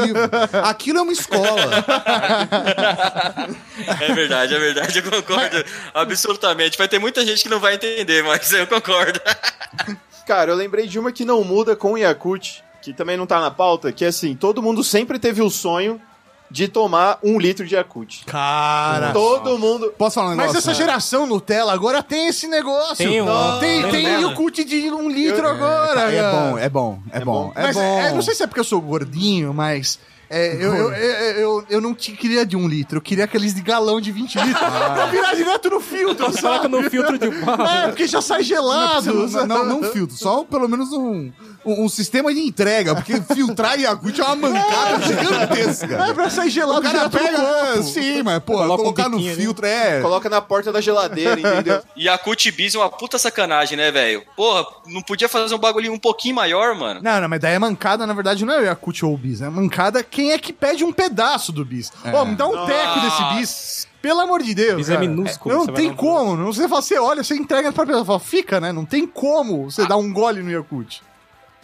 Aquilo é uma escola. É verdade, é verdade, eu concordo absolutamente. Vai ter muita gente que não vai entender, mas eu concordo. Cara, eu lembrei de uma que não muda com o Yakult, que também não tá na pauta, que é assim, todo mundo sempre teve o sonho de tomar um litro de Yakult. Cara. Todo mundo... Posso falar um negócio? Mas essa geração Nutella agora tem esse negócio. Tem um- Não, tem tem tem. Yakult de um litro agora. É cara. bom, é bom, é, bom, é Mas bom. é, não sei se é porque eu sou gordinho, mas. É, eu, eu, eu, eu, não te- queria de um litro, eu queria aqueles de galão de 20 litros pra virar direto no filtro, Coloca sabe? no filtro de barro. É, porque já sai gelado. Não, não, não, não filtro, só pelo menos um, um, um sistema de entrega, porque filtrar Yakult é uma mancada gigantesca. É, pra sair gelado O cara pega, copo. sim, mas, pô, Coloca um colocar no biquinho ali. filtro é. Coloca na porta da geladeira, entendeu? E a Cut Bis é uma puta sacanagem, né, velho? Porra, não podia fazer um bagulho um pouquinho maior, mano? Não, não, mas daí é mancada, na verdade, não é o Yakult ou o bis. É mancada quem é que pede um pedaço do bis. Ó, me dá um teco desse bis. Pelo amor de Deus. Bis é minúsculo, Não tem como. Não, você, fala, você olha, você entrega pra pessoa. Fala, fica, né? Não tem como você dar um gole no Yakult.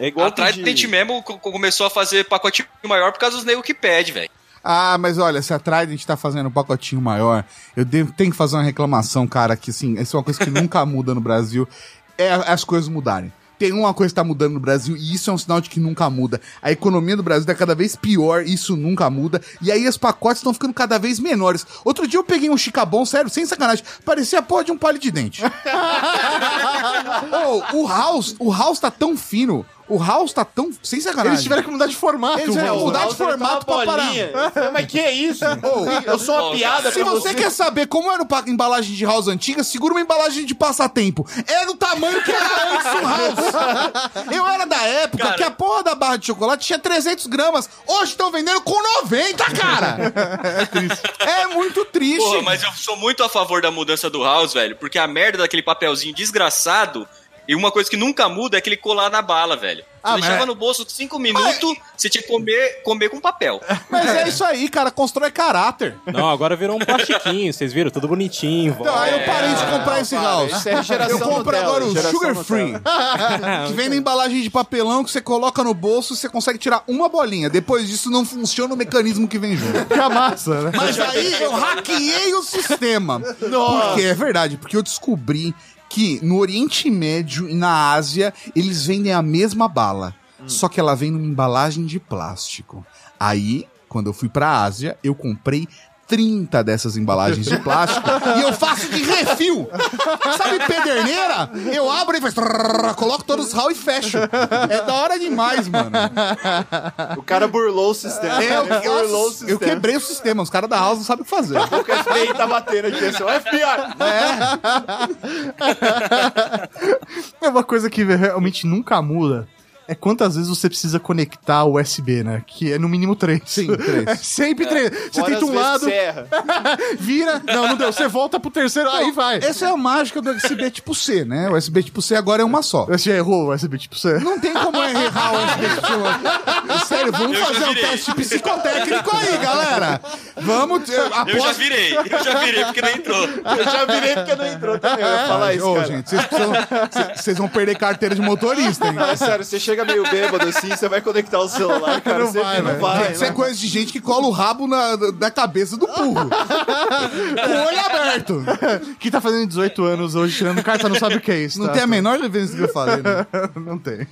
É igual A Trident mesmo co- começou a fazer pacotinho maior por causa dos negros que pede, velho. Ah, mas olha, se a Trident tá fazendo um pacotinho maior, eu devo, tenho que fazer uma reclamação, cara, que assim, isso é uma coisa que nunca muda no Brasil, é as coisas mudarem. Tem uma coisa que tá mudando no Brasil e isso é um sinal de que nunca muda. A economia do Brasil tá cada vez pior, isso nunca muda. E aí os pacotes estão ficando cada vez menores. Outro dia eu peguei um chicabão, sério, sem sacanagem, parecia a porra de um palho de dente. oh, o House, o House tá tão fino, o House tá tão... Sem sacanagem. Eles tiveram que mudar de formato. Eles tiveram que mudar de formato pra parar. Mas que é isso? Eu sou uma piada Se pra você quer saber como era o pa- embalagem de house antiga, segura uma embalagem de passatempo. Era o tamanho que era antes do house. Eu era da época Cara. que a porra da barra de chocolate tinha 300 gramas. Hoje estão vendendo com 90, cara. é muito triste. Porra, mas eu sou muito a favor da mudança do House, velho, porque a merda daquele papelzinho desgraçado. E uma coisa que nunca muda é aquele colar na bala, velho. Você Ah, deixava mas- no bolso cinco minutos, você tinha que comer, comer com papel. Mas é isso aí, cara. Constrói caráter. Não, agora virou um plastiquinho, vocês viram? Tudo bonitinho. Então, aí eu parei de comprar esse house. É geração Eu compro Nutella, agora o geração Sugar Nutella. Free. que vem na embalagem de papelão que você coloca no bolso e você consegue tirar uma bolinha. Depois disso, não funciona o mecanismo que vem junto. Fica massa, né? Mas aí eu hackeei o sistema. Porque é verdade, porque eu descobri que no Oriente Médio e na Ásia eles vendem a mesma bala. Só que ela vem numa embalagem de plástico. Aí, quando eu fui pra Ásia, eu comprei 30 dessas embalagens de plástico e eu faço de refil. Sabe pederneira? Eu abro e trrr, Coloco todos os rau e fecho. É da hora demais, mano. O cara burlou o sistema. É, eu, burlou o sistema. eu quebrei o sistema. Os caras da House não sabem o que fazer. O FBI tá batendo aqui, assim, o FBI. É uma coisa que realmente nunca muda. É quantas vezes você precisa conectar o USB, né? Que é no mínimo três. Sim, três. É sempre três. Você Fora tenta um lado, vira. Não, não deu. Você volta pro terceiro, aí vai. Essa é a mágica do USB tipo C, né? O USB tipo C agora é uma só. Você já errou o USB tipo C? Não tem como errar o USB tipo C. Sério, vamos Eu já fazer um teste psicotécnico aí, galera. Vamos. Eu já Após... virei, eu já virei porque não entrou. Eu já virei porque não entrou também. Eu ia falar isso, Ô, cara. gente, vocês vão perder carteira de motorista, hein? Não, é sério, você chega chega meio bêbado assim, você vai conectar o celular, cara, Não você vai, não vai. Isso é coisa de gente que cola o rabo na, na cabeça do burro. Com o olho aberto. Que tá fazendo 18 anos hoje, tirando carta, não sabe o que é isso. Não tá? tem a menor do que eu falei, né? Não tem.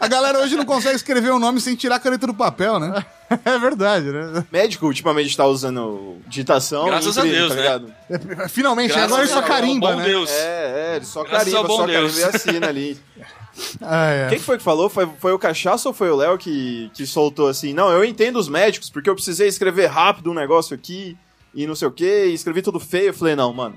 A galera hoje não consegue escrever o nome sem tirar a caneta do papel, né? É verdade, né? Médico ultimamente tá usando digitação. Graças a Deus, tá né? ligado? Finalmente, Graças agora ele só carimba, bom né? Deus. É, é, ele só Graças carimba, só Deus. carimba e assina ali. Ah, é. Quem que foi que falou? Foi, foi o Cachaça ou foi o Léo que, que soltou assim? Não, eu entendo os médicos, porque eu precisei escrever rápido um negócio aqui e não sei o que, escrevi tudo feio. Eu falei, não, mano.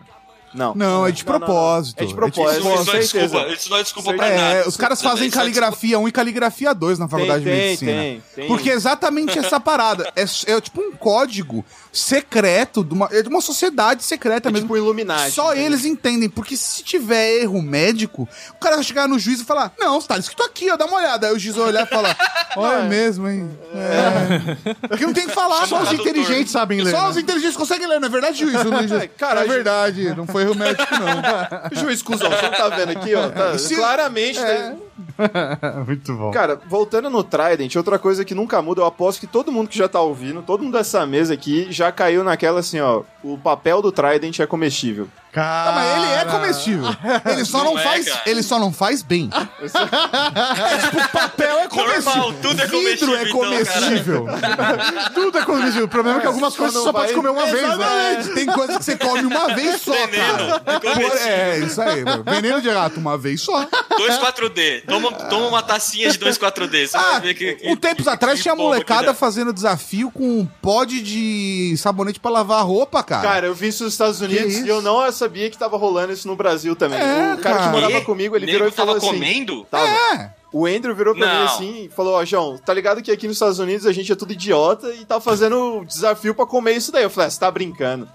Não. Não, é de Não, não, não. propósito. É de Isso, propósito, isso não é desculpa, isso não é desculpa pra nada. É, os caras fazem é caligrafia 1 e caligrafia 2 na faculdade Tem, de medicina. tem, tem. Porque é exatamente essa parada. É, é tipo um código secreto de uma, é de uma sociedade secreta É mesmo. tipo Illuminati. Só entendeu? eles entendem, porque se tiver erro médico, o cara vai chegar no juiz e falar: Não, tá escrito aqui, ó, dá uma olhada. Aí o juiz vai olhar e falar: Olha é mesmo, hein? É. Porque não tem que falar, Só os inteligentes sabem ler. Só né? os inteligentes conseguem ler, não é verdade, juiz? O juiz- Cara, é verdade, não foi erro médico, não. Juiz cuzão, você não tá vendo aqui, ó? Tá, claramente. É. tem- Muito bom. Cara, voltando no Trident, outra coisa que nunca muda, eu aposto que todo mundo que já tá ouvindo, todo mundo dessa mesa aqui, já caiu naquela assim, ó. O papel do Trident é comestível. Ah, mas ele é comestível. Ele só não, Não é, faz, cara. ele só não faz bem. é tipo, papel é comestível. Normal, tudo é Vidro é comestível, comestível. Tudo é comestível. O problema é que algumas só coisas você só vai- pode comer uma vez, né? Tem coisa que você come uma vez só, Veneno, cara. Por- É, isso aí, mano. Veneno de rato uma vez só. 2,4D. Toma, toma uma tacinha de 2,4D. Você Ah, vai ver que. um tempos atrás que tinha bomba que molecada fazendo desafio com um pod de sabonete pra lavar roupa, cara. Cara, eu vi isso nos Estados Unidos e eu não sabia que tava rolando isso no Brasil também. É, o cara, cara. que morava E? comigo, ele Nego virou e falou tava assim. comendo? Tava. É. O Andrew virou pra mim Não. assim e falou: Ó, João, tá ligado que aqui nos Estados Unidos a gente é tudo idiota e tá fazendo desafio pra comer isso daí. Eu falei: ah, você tá brincando.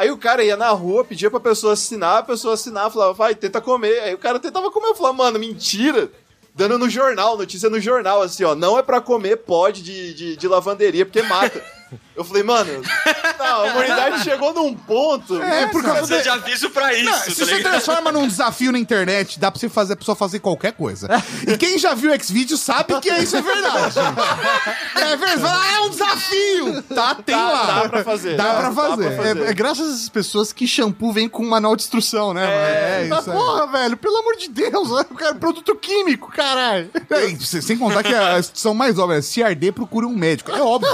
Aí o cara ia na rua, pedia pra pessoa assinar, a pessoa assinava, falava, vai, tenta comer. Aí o cara tentava comer, eu falava, mano, mentira. Dando no jornal, notícia no jornal, assim, ó, não é pra comer pode de, de, de lavanderia, porque mata. Eu falei, mano, não, a humanidade chegou num ponto. É, por causa Precisa de... aviso pra isso, Não, tá se você ligado? transforma num desafio na internet, dá pra você fazer a pessoa fazer qualquer coisa. E quem já viu X-Video sabe que isso é verdade. É verdade. Ah, é um desafio! Tá, tem Dá- lá. dá pra fazer. Dá pra fazer. É, é graças a essas pessoas que shampoo vem com um manual de instrução, né? É, mano? isso aí. Porra, velho, pelo amor de Deus, né? cara, produto químico, caralho. É, se- sem contar que a mais óbvia é se arder, procure um médico. É óbvio.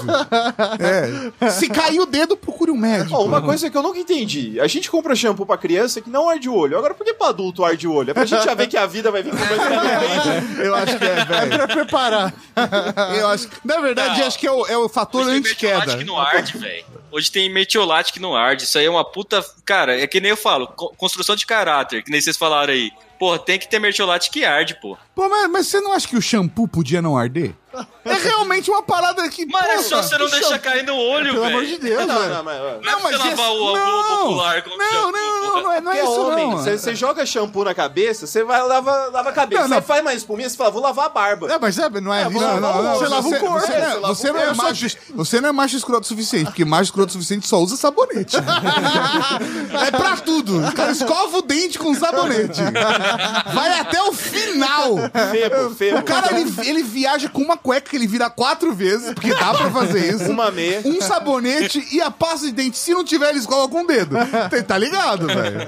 É. Se cair o dedo, procure um médico. Ó, uma coisa que eu nunca entendi. A gente compra shampoo pra criança que não arde o olho. Agora, por que pra adulto arde o olho? É pra gente já ver que a vida vai vir com mais frequente. Eu acho que é, velho. Pra preparar. Eu acho na verdade, Não. acho que é o, é o fator Hoje tem anti-queda. que não arde, velho. Hoje tem metiolate que não arde. Isso aí é uma puta. Cara, é que nem eu falo, co- construção de caráter, que nem vocês falaram aí. Pô, tem que ter metiolate que arde, pô. Pô, mas, mas você não acha que o shampoo podia não arder? É realmente uma parada que. Mas é só você não deixar shampoo- cair no olho, Pelo amor velho. de Deus, Não, velho. não, mas... Não é pra você lavar o, não, popular como não, shampoo, não, não, não, é, não é é isso homem, não. você, você joga shampoo na cabeça, você vai lavar lava a cabeça. Não, não. Você faz mais espuminha, você fala, vou lavar a barba. É, mas é, não é, É, isso. Não, não, não. Você lava o corpo. Você, é, não- você lava você o não é corpo. macho, você não é macho escroto o suficiente, porque macho escroto o suficiente só usa sabonete. é pra tudo. O cara escova o dente com sabonete. Vai até o final. Febo, febo. O cara, ele, ele viaja com uma cueca que ele vira quatro vezes, porque dá pra fazer isso. Uma meia. Um sabonete e a pasta de dente. Se não tiver, ele escova com o dedo. Tá- Tá ligado, velho?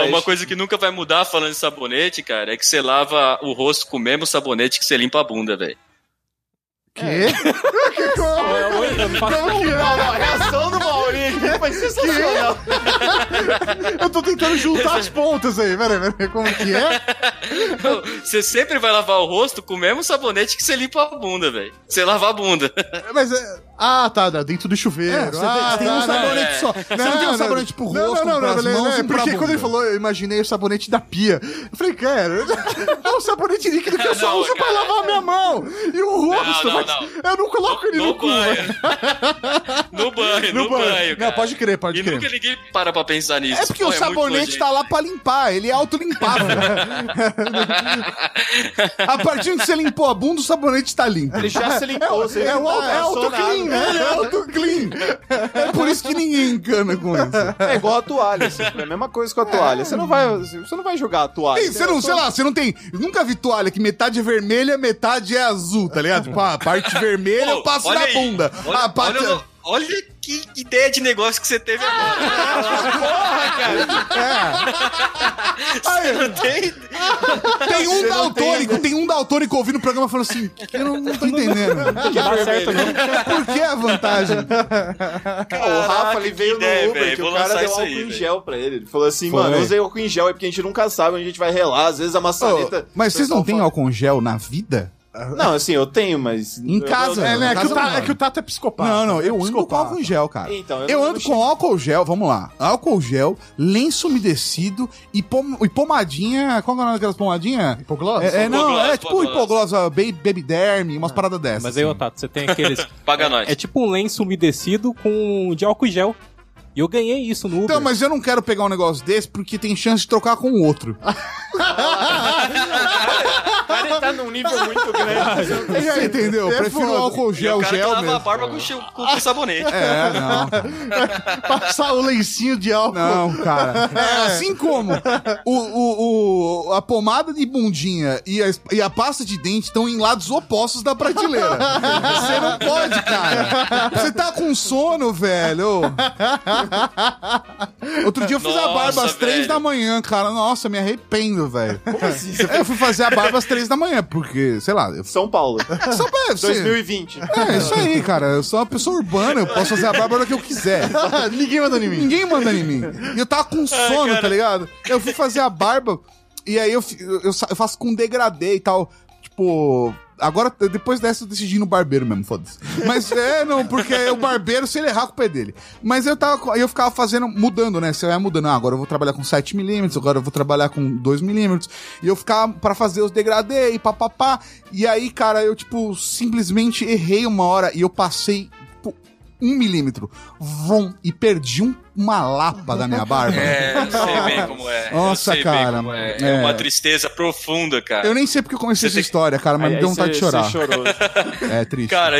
Gente. uma coisa que nunca vai mudar falando de sabonete, cara, é que você lava o rosto com o mesmo sabonete que você limpa a bunda, velho. Quê? Eu não faço Não, não, a reação do Maurício aqui foi sensacional. Eu tô tentando juntar as pontas aí. Pera, pera, como que é? Você sempre vai lavar o rosto com o mesmo sabonete que você limpa a bunda, velho. Você lava a bunda. Mas é... Ah, tá, tá, dentro do chuveiro. É, você tem, ah, tem tá, um não, sabonete é. só. Você não, tem um sabonete pro Não, rosto, não, não, pras beleza, mãos é, e pra porque quando ele falou, eu imaginei o sabonete da pia. Eu falei, cara, é o sabonete líquido que eu só Não, uso pra lavar a minha mão. E o rosto, eu não coloco ele no, No cu. banho. velho. No banho, no, banho, cara. Não, pode crer, pode E crer. nunca ninguém para pra pensar nisso. É porque Pô, o muito sabonete tá lá pra limpar, ele é autolimpável. a partir que você limpou a bunda, o sabonete tá limpo. Ele já se limpou. você É o tá é auto-clean, acionado. né? Ele é auto-clean. É por isso que ninguém encana com isso. É igual a toalha, assim, é a mesma coisa com a toalha. Você não vai, você não vai jogar a toalha. Ei, você não, sei lá, você não tem. Nunca vi toalha que metade é vermelha, metade é azul, tá ligado? Tipo, a parte vermelha eu Pô, passo olha na aí. bunda. Olha, a parte. olha, olha que ideia de negócio que você teve agora. Você não tem. Tem um Você não daltônico, tem um daltônico ouvindo o programa falando assim: eu não, não tô entendendo. Não dá certo, não. Por que a vantagem? o Rafa ele veio ideia, no Uber que o cara deu álcool aí, em gel pra ele. Ele falou assim, Foi. mano, eu usei álcool em gel é porque a gente nunca sabe onde a gente vai relar. Às vezes a maçaneta. Ô, mas vocês não têm álcool em gel na vida? Não, assim, eu tenho, mas. Em eu- casa, eu- É, né? É que, Casa não. é que o Tato é psicopata. Não, não, eu ando com álcool em gel, cara. Então, eu eu não- ando com álcool gel, vamos lá. Álcool gel, lenço umedecido e, pom- e pomadinha. Qual que é o nome daquelas pomadinhas? Hipoglose? É, é, não, Hipoglose, é tipo hipoglose. baby, baby derm, umas paradas dessas. Mas aí, Otato, você tem aqueles. Paga nós. É tipo um lenço umedecido com de álcool e gel. E eu ganhei isso no Uber. Então, mas eu não quero pegar um negócio desse porque tem chance de trocar com o outro. Tá num nível muito grande. Você entendeu? Eu É prefiro foda. álcool E o gel, cara que gel lava a mesmo. barba com, che- com sabonete. É, não. Passar o lencinho de álcool. Não, cara. É, assim como o, o, o- a pomada de bundinha e a, e a pasta de dente estão em lados opostos da prateleira. Você não pode, cara. Você tá com sono, velho. Outro dia eu fiz a Nossa, barba às três velho. da manhã, cara. Nossa, me arrependo, velho. Como assim? Eu fui fazer a barba às três da manhã, porque, sei lá, eu São Paulo. pra, você- 2020. É, isso aí, cara. Eu sou uma pessoa urbana, eu posso fazer a barba a hora que eu quiser. Ninguém manda em mim. Ninguém manda em mim. E eu tava com sono, tá ligado? Eu fui fazer a barba e aí eu, eu, eu faço com degradê e tal. Tipo. Agora, depois dessa, eu decidi no barbeiro mesmo, foda-se. Mas é, não, porque o barbeiro, se ele errar, com o pé dele. Mas eu tava. Eu ficava fazendo, mudando, né? Você vai mudando. Ah, agora eu vou trabalhar com 7mm, agora eu vou trabalhar com 2mm. E eu ficava pra fazer os degradê e papapá. E aí, cara, eu, tipo, simplesmente errei uma hora e eu passei. tipo, Um milímetro, vum, e perdi um- uma lapa da minha barba. É, eu sei bem como é. Nossa, eu sei cara, Bem como é. é. é uma tristeza profunda, cara. Eu nem sei porque eu comecei Você essa tem- história, cara, mas Aí- me deu vontade de você- chorar. você chorou. É triste. Cara,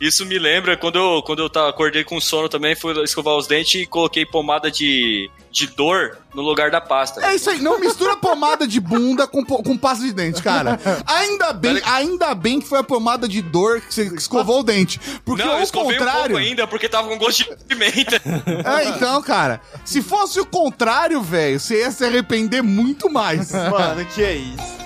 isso me lembra quando eu, quando eu tava, acordei com sono também, fui escovar os dentes e coloquei pomada de, de dor no lugar da pasta. É isso aí, não mistura pomada de bunda com, com pasta de dente, cara. Ainda bem, ainda bem que foi a pomada de dor que você escovou o dente. Porque Não, eu ao escovei um contrário. pouco ainda, porque tava com gosto de pimenta. É, então, cara, se fosse o contrário, velho, você ia se arrepender muito mais. Mano, que é isso?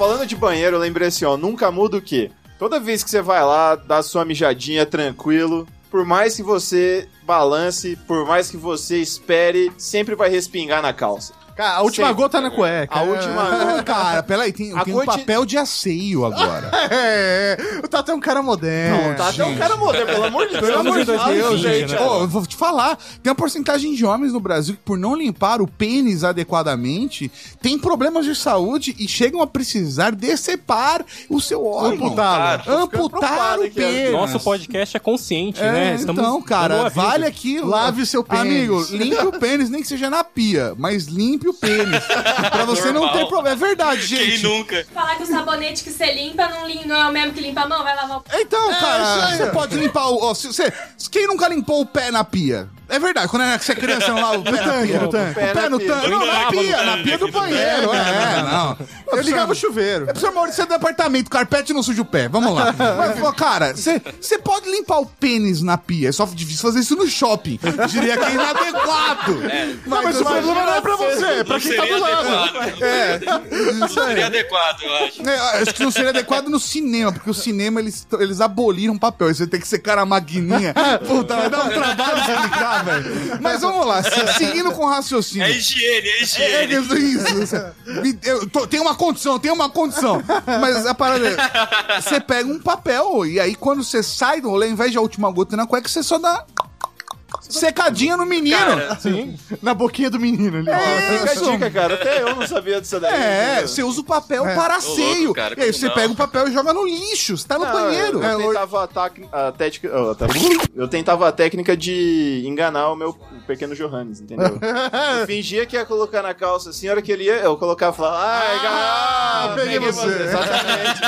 Falando de banheiro, lembrei assim, ó, nunca muda o quê? Toda vez que você vai lá, dá sua mijadinha tranquilo, por mais que você balance, por mais que você espere, sempre vai respingar na calça. Cara, a última Sempre. gota é na cueca. A última Ah, cara, peraí, tem, tem um papel de asseio agora. É, o Tato é um cara moderno. Não, tá até um cara moderno, pelo amor de Deus. Pelo amor de Deus, 2020, gente. né? Ô, eu vou te falar. Tem uma porcentagem de homens no Brasil que, por não limpar o pênis adequadamente, tem problemas de saúde e chegam a precisar decepar o seu órgão. Amputá-lo. ficando Amputar o pênis. Nosso podcast é consciente, É, né? Estamos então, cara, vale aqui. Lave o seu pênis. Amigo, limpe o pênis, nem que seja na pia, mas limpe o pênis. pra você não Normal. ter problema. É verdade, Quem gente. nunca? Falar que o sabonete que você limpa não, lim- não é o mesmo que limpa a mão, vai lavar o Então, isso cara, aí. você pode limpar o. ó, se você, quem nunca limpou o pé na pia? É verdade, quando é- você é criança, não lava o pé na tanque, pia. no tanque. O pé no tanque. Não, na no pia, na pia do no banheiro. É, não. Eu ligava o chuveiro. É pro seu Maurício do apartamento, carpete não suja o pé. Vamos lá. Mas, cara, você pode limpar o pênis na pia. É só difícil fazer isso no shopping. Eu diria que é inadequado. Não, mas o problema não é pra você, é pra quem tá do lado. adequado. É. Não seria adequado, eu acho. É, acho que não seria adequado no cinema, porque o cinema eles, eles aboliram papel. Aí Você tem que secar a maquininha. Puta, vai dar um trabalho explicar, velho. Mas vamos lá, se- seguindo com o raciocínio. É higiene, é É, higiene. é isso. Me- Eu tô- tem uma condição, tem uma condição. Mas a parada é, você pega um papel e aí quando você sai do rolê, ao invés de a última gota na cueca, você só dá Secadinha no menino. Cara, Sim. Na boquinha do menino ali. Fica a Isso. dica, cara. Até eu não sabia disso daí. É, entendeu? você usa o papel É. para louco, seio. cara, e aí você não? pega o papel e joga no lixo. Você tá no Não, banheiro. Eu, eu tentava a, tac- a técnica. oh, tá- Eu tentava a técnica de enganar o meu pequeno Johannes, entendeu? Eu fingia que ia colocar na calça, assim, a hora que ele ia, eu colocava e falava, ah, enganar, peguei você." Exatamente.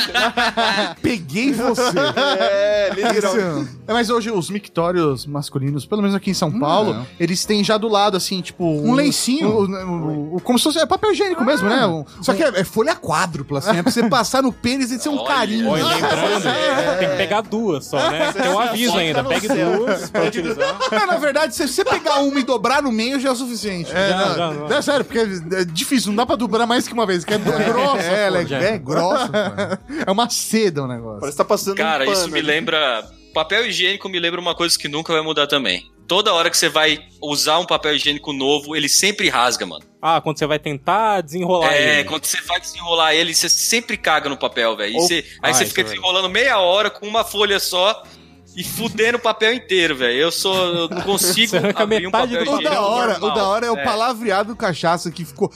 Peguei você. é, literalmente. É, mas hoje os mictórios masculinos, pelo menos aqui em São Paulo, Não. eles têm já do lado, assim, tipo... Um lencinho. o- o- o- como se fosse é papel higiênico mesmo, né? Um- Só que é, é folha quádrupla, assim. É pra você passar no pênis e ser um Olha. carinho. Oi, lembrando, tem que pegar duas só, né? Tem um aviso ainda, pegue duas pra utilizar. Não, na verdade, se você pegar uma e dobrar no meio já é o suficiente. É, Já, não, já, já. é sério, porque é difícil, não dá pra dobrar mais que uma vez, que é, grossa. É, ela é, é grossa. É uma seda o negócio. Parece que tá passando Cara, um isso me lembra. Papel higiênico me lembra uma coisa que nunca vai mudar também. Toda hora que você vai usar um papel higiênico novo, ele sempre rasga, mano. Ah, quando você vai tentar desenrolar É, ele. quando você vai desenrolar ele, você sempre caga no papel, velho. Ou- Aí Ah, você fica é desenrolando meia hora com uma folha só e fudendo o papel inteiro, velho. Eu sou. Eu não consigo abrir um papel do O da hora, o normal. da hora é o É. palavreado do cachaça que ficou.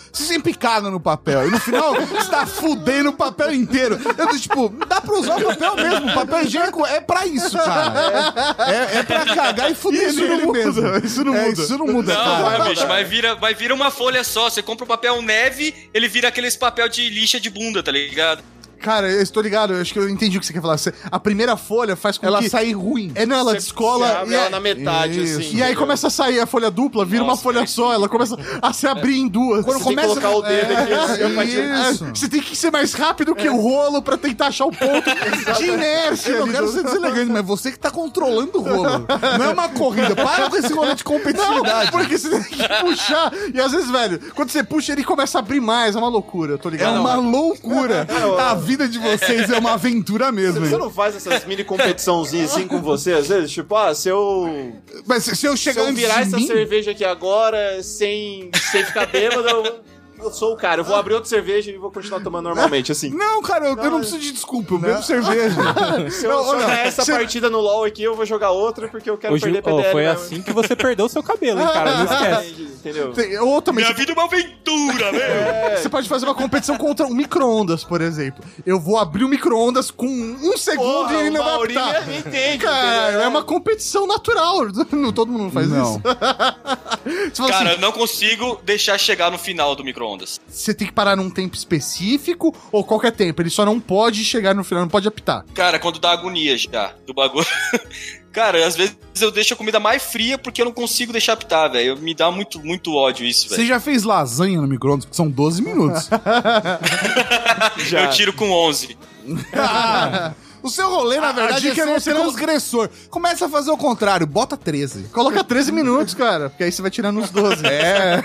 Caga no papel. E no final, você tá fudendo o papel inteiro. Eu tô tipo, dá pra usar o papel mesmo. O papel higiênico é pra isso, cara. É, é pra cagar e fuder Isso nele não muda, mesmo. isso não É, muda. Isso não muda, Não, cara. vai, bicho, vai vira, vai vira uma folha só. Você compra o papel neve, ele vira aqueles papel de lixa de bunda, tá ligado? Cara, eu estou ligado, eu acho que eu entendi o que você quer falar. A primeira folha faz com Ela que... sai ruim. É, não, ela Você- descola abre e, ela é- na metade, Isso. assim. e aí começa a sair a folha dupla, vira uma Nossa, folha velho. só, ela começa a se abrir em duas. Quando Você tem que começa colocar o dedo aqui, assim, pra tirar. Isso. É, Você tem que ser mais rápido que o rolo pra tentar achar o ponto de inércia. Eu não quero ser deselegante, mas você que tá controlando o rolo. Não é uma corrida. Para com esse rolê de competitividade. Porque você tem que puxar. E às vezes, velho, quando você puxa, ele começa a abrir mais. É uma loucura, eu tô É ligado? uma loucura. A vida de vocês é uma aventura mesmo, Você hein? não faz essas mini competiçãozinhas assim com você, às vezes? Tipo, ah, se eu. Mas se se eu Se chegar eu antes virar essa mim... cerveja aqui agora sem, sem ficar bêbado, eu, eu sou o cara. Eu vou abrir outra cerveja e vou continuar tomando normalmente, assim. Não, cara, eu, eu não preciso de desculpa. Eu bebo cerveja. Se eu, ganhar essa partida no LoL aqui, eu vou jogar outra porque eu quero Ô, Gil, perder ó, PDL. foi mesmo. assim que você perdeu seu cabelo, hein, cara? Não esquece. Entendeu? Tem- Ou também, Minha você, vida é uma aventura, meu! você pode fazer uma competição contra um micro-ondas, por exemplo. Eu vou abrir o micro-ondas com um segundo Porra, e ele não o vai Maurinho apitar. entende, Cara, entendeu? é uma competição natural. Não, todo mundo faz Não. isso. Você fala Cara, assim, eu não consigo deixar chegar no final do micro-ondas. você tem que parar num tempo específico ou qualquer tempo. Ele só não pode chegar no final, não pode apitar. Cara, quando dá agonia já do bagulho. Cara, às vezes eu deixo a comida mais fria porque eu não consigo deixar apitar, velho. Me dá muito, muito ódio isso, Você velho. já fez lasanha no micro-ondas? Porque são 12 minutos. Eu tiro com 11. o seu rolê, na verdade, é é ser não- transgressor. Começa a fazer o contrário. Bota 13. Coloca 13 minutos, cara, porque aí você vai tirando os 12. É.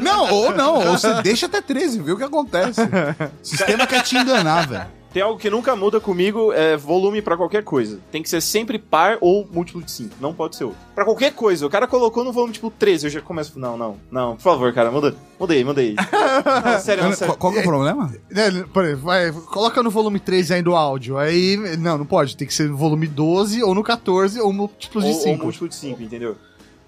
Não, ou não. Ou você deixa até 13, vê o que acontece. O sistema quer te enganar, velho. Tem algo que nunca muda comigo, é volume pra qualquer coisa. Tem que ser sempre par ou múltiplo de 5. Não pode ser outro. Pra qualquer coisa. O cara colocou no volume tipo 13, eu já começo. Não, não, não. Por favor, cara, muda. Mudei, mudei. Não, sério, não, Qual, sério. qual que é o problema? É, por exemplo, vai, coloca no volume 13 aí do áudio. Aí. Não, não pode. Tem que ser no volume 12 ou no 14 ou múltiplos de Ou, ou 5. múltiplo de 5, entendeu?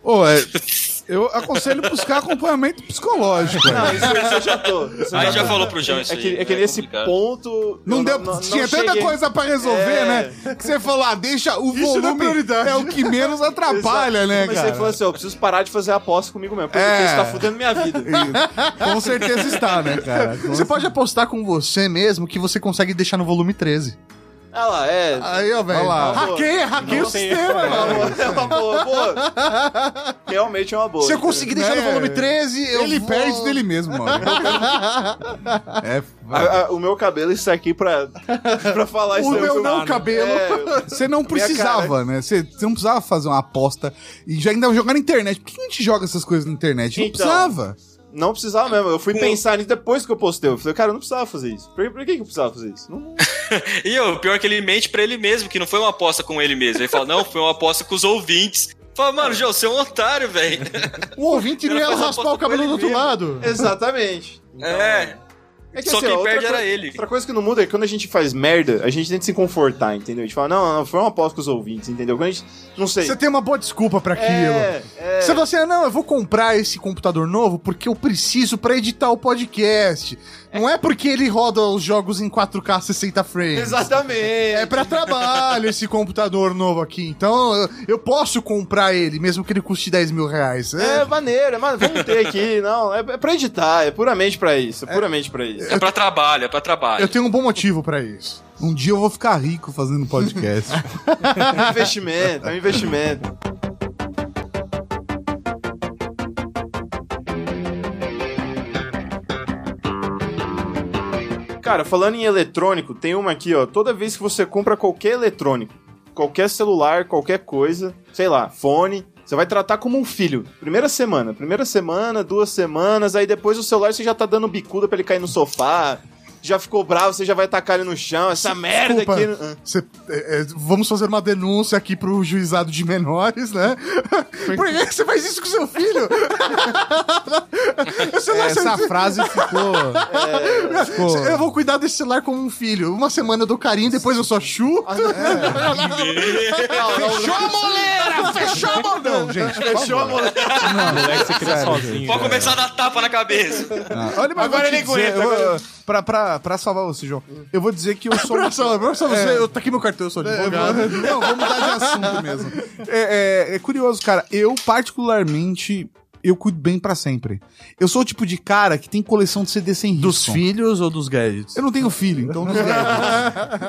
Ô, é, eu aconselho buscar acompanhamento psicológico. Não, isso, isso eu já tô. Isso Aí já tô. falou pro João isso É que, aí. é que nesse complicado. ponto. Não eu deu. tinha tanta cheguei- coisa pra resolver, É. né? Que você falou, ah, deixa o Isso não é volume. prioridade. É o que menos atrapalha, Exato. né, Mas você cara? falou assim: ó, eu preciso parar de fazer aposta comigo mesmo, porque É. isso tá fudendo minha vida. Com certeza está, né, cara? Você pode apostar com você mesmo que você consegue deixar no volume 13. Ah lá, é. Aí, ó, velho. Olha lá. Hackeia, hackeia o sistema, É uma mano. boa, é uma boa, boa. Realmente é uma boa. Se eu conseguir deixar no É. volume 13, eu Ele vou... perde dele mesmo, mano. É, A- a- o meu cabelo está aqui pra, pra falar isso O meu eu- não cabelo. É, Você não precisava, né? Você, você não precisava fazer uma aposta e já ainda jogar na internet. Por que a gente joga essas coisas na internet? Não Então. precisava. Não precisava mesmo. Eu fui Com- pensar nisso depois que eu postei. Eu falei, cara, eu não precisava fazer isso. Por, por que que eu precisava fazer isso? Não- E o pior é que ele mente pra ele mesmo, que não foi uma aposta com ele mesmo. Ele fala, não, foi uma aposta com os ouvintes. Fala, mano, João, você é um otário, velho. O ouvinte não ia raspar o cabelo do outro mesmo. lado. Exatamente. É. É que, Só assim, quem ó, perde era coi- ele. Outra coisa que não muda é que quando a gente faz merda, a gente tenta se confortar, entendeu? A gente fala, não, não, foi uma aposta com os ouvintes, entendeu? Quando a gente, não sei. Você tem uma boa desculpa pra aquilo. É, é. Você fala assim, ah, não, eu vou comprar esse computador novo porque eu preciso pra editar o podcast. Não é porque ele roda os jogos em 4K 60 frames. Exatamente. É pra trabalho esse computador novo aqui. Então eu- posso comprar ele, mesmo que ele custe 10 mil reais. É maneiro, é maneiro. Vamos ter aqui, não. É, é pra editar, é puramente pra isso. É puramente pra isso. É pra trabalho, é pra trabalho. Eu tenho um bom motivo pra isso. Um dia eu vou ficar rico fazendo podcast. É um investimento, é um investimento. Cara, falando em eletrônico, tem uma aqui, ó. Toda vez que você compra qualquer eletrônico, qualquer celular, qualquer coisa, sei lá, fone, você vai tratar como um filho. Primeira semana, primeira semana, duas semanas, aí depois o celular você já tá dando bicuda pra ele cair no sofá. Já ficou bravo, você já vai tacar ele no chão. Essa merda Desculpa, aqui. Cê- é, é, vamos fazer uma denúncia aqui pro juizado de menores, né? Por que você faz isso com seu filho? Celular- Essa frase ficou. ficou- Eu vou cuidar desse celular como um filho. Uma semana eu dou carinho, depois eu só chuto. Fechou a moleira! Fechou a moleira! Não, gente. Fechou a moleque. O moleque se cria sozinho. Pode começar a dar tapa na cabeça. Ah, olha, mas Agora ele dizer, aguenta, pra, pra, pra salvar você, João, eu vou dizer que eu sou. Pra só, pra só você, eu, tá aqui meu cartão, eu sou É, advogado. vou- Não, vamos mudar de assunto mesmo. É, é- é curioso, cara. Eu, particularmente, eu cuido bem pra sempre. Eu sou o tipo de cara que tem coleção de CD sem risco. Dos filhos ou dos gadgets? Eu não tenho filho, então não sei.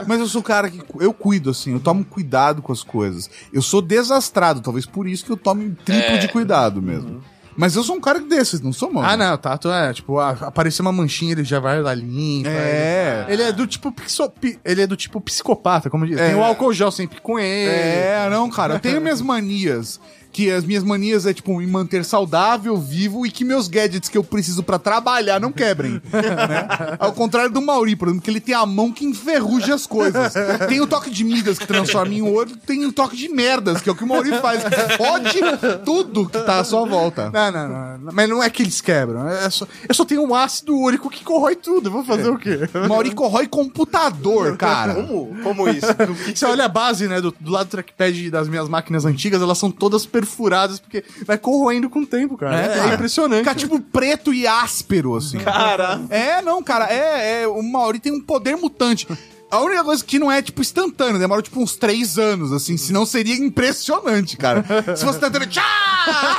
Mas eu sou o cara que eu cuido, assim, eu tomo cuidado com as coisas. Eu sou desastrado, talvez por isso que eu tome triplo de cuidado mesmo. Mas eu sou um cara desses, não sou, mano. Ah, não, Tato é, tipo, a- aparecer uma manchinha, ele já vai lá limpa. É. Ele, ele é do tipo pixo- pi- ele é do tipo psicopata, como diz. É. Tem o álcool gel sempre com ele. É, não, cara, eu tenho minhas manias. Que as minhas manias é, tipo, me manter saudável, vivo e que meus gadgets que eu preciso pra trabalhar não quebrem. né? Ao contrário do Mauri, por exemplo, que ele tem a mão que enferruja as coisas. Tem o toque de Midas que transforma em ouro, tem o toque de merdas, que é o que o Mauri faz, que fode tudo que tá à sua volta. Não, não, não. Mas não é que eles quebram. É só, eu só tenho um ácido úrico que corrói tudo. Eu vou fazer o quê? O Mauri corrói computador, cara. Como? Como isso? Você olha a base, né, do, do lado do trackpad das minhas máquinas antigas, elas são todas perfuradas, porque vai corroendo com o tempo, cara. É, impressionante. Fica tipo preto e áspero, assim. Cara. É, não, cara, é, é, o Mauri tem um poder mutante. A única coisa que não é, tipo, instantâneo, demora, tipo, uns três anos, assim, senão seria impressionante, cara. Se fosse instantâneo, tchá,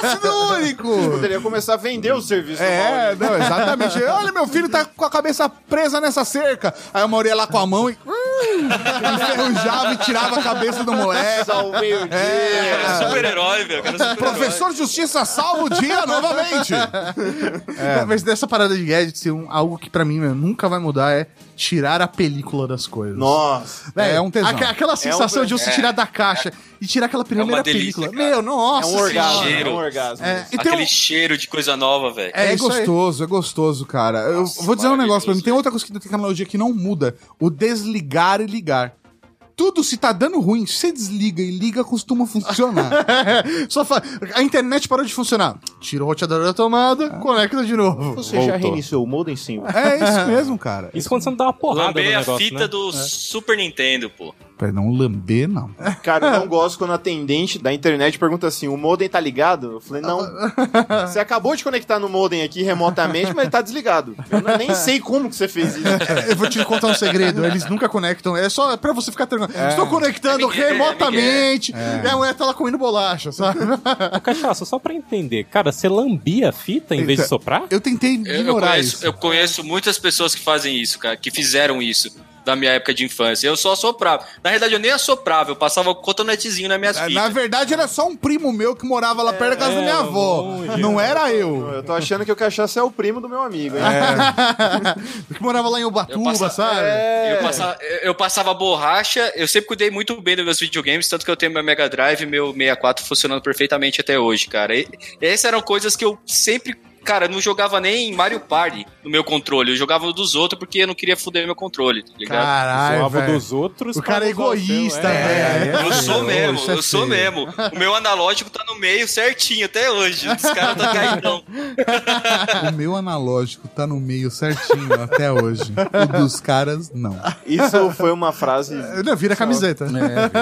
ácido único! Poderia começar a vender o serviço É, não, exatamente. Olha, meu filho tá com a cabeça presa nessa cerca. Aí Mauri ia lá com a mão e... hum, enferrujava e tirava a cabeça do moleque. Salvei o dia. Cara, super-herói, velho. Super-herói. Professor Justiça salva o dia novamente. É. Mas dessa parada de gadgets, um- algo que pra mim meu, nunca vai mudar é tirar a película das coisas. Nossa. Velho, É um tesão. aque- Aquela sensação um- de você é. tirar da caixa e tirar aquela primeira delícia, película. cara. Meu, nossa É um orgasmo. senhora. É um orgasmo. É, e tem Aquele um- cheiro de coisa nova, velho. É, É gostoso, é gostoso, cara. Eu vou dizer um negócio pra mim. Tem outra coisa que da tecnologia que não muda: o desligar e ligar. Tudo, se tá dando ruim, se você desliga e liga, costuma funcionar. Só fa... A internet parou de funcionar. Tira o roteador da tomada, conecta de novo. Você já reiniciou o modem sim? é isso mesmo, cara. Isso quando você não dá uma porrada no Lambei a negócio, fita né? do Super Nintendo, pô. Perdão, lamber não. Cara, eu não gosto quando a atendente da internet pergunta assim: o modem tá ligado? Eu falei, não. Você acabou de conectar no modem aqui remotamente, mas ele tá desligado. Eu não- nem sei como que você fez isso. Eu vou te contar um segredo. Eles nunca conectam. É só pra você ficar tranquilo. Estou conectando É é remotamente. E a mulher tá lá comendo bolacha, sabe? Cachaça, só pra entender, cara, você lambia a fita em vez de Eita. soprar? Eu tentei Eu, eu ignorar conheço, isso. eu conheço muitas pessoas que fazem isso, cara, que fizeram isso da minha época de infância. Eu só assoprava. Na realidade, eu nem assoprava, eu passava o cotonetezinho nas minhas É, fitas. Na verdade, era só um primo meu que morava lá perto da casa da minha avó. longe. Não era eu. Eu tô achando que o cachaça é o primo do meu amigo, hein? que morava lá em Eu, Ubatuba, passa- sabe? É. eu, passava, eu passava borracha, eu sempre cuidei muito bem dos meus videogames, tanto que eu tenho meu Mega Drive e meu 64 funcionando perfeitamente até hoje, cara. E, essas eram coisas que eu sempre Cara, eu não jogava nem Mario Party no meu controle. Eu jogava dos outros porque eu não queria foder meu controle, tá ligado? Caralho, Zoava velho. dos outros. O cara é egoísta, é. velho. Eu sou mesmo, é eu sou mesmo. O meu analógico tá no meio certinho até hoje. Os caras tá caidão. O meu analógico tá no meio certinho até hoje. O dos caras, não. Isso foi uma frase. Não, vira camiseta.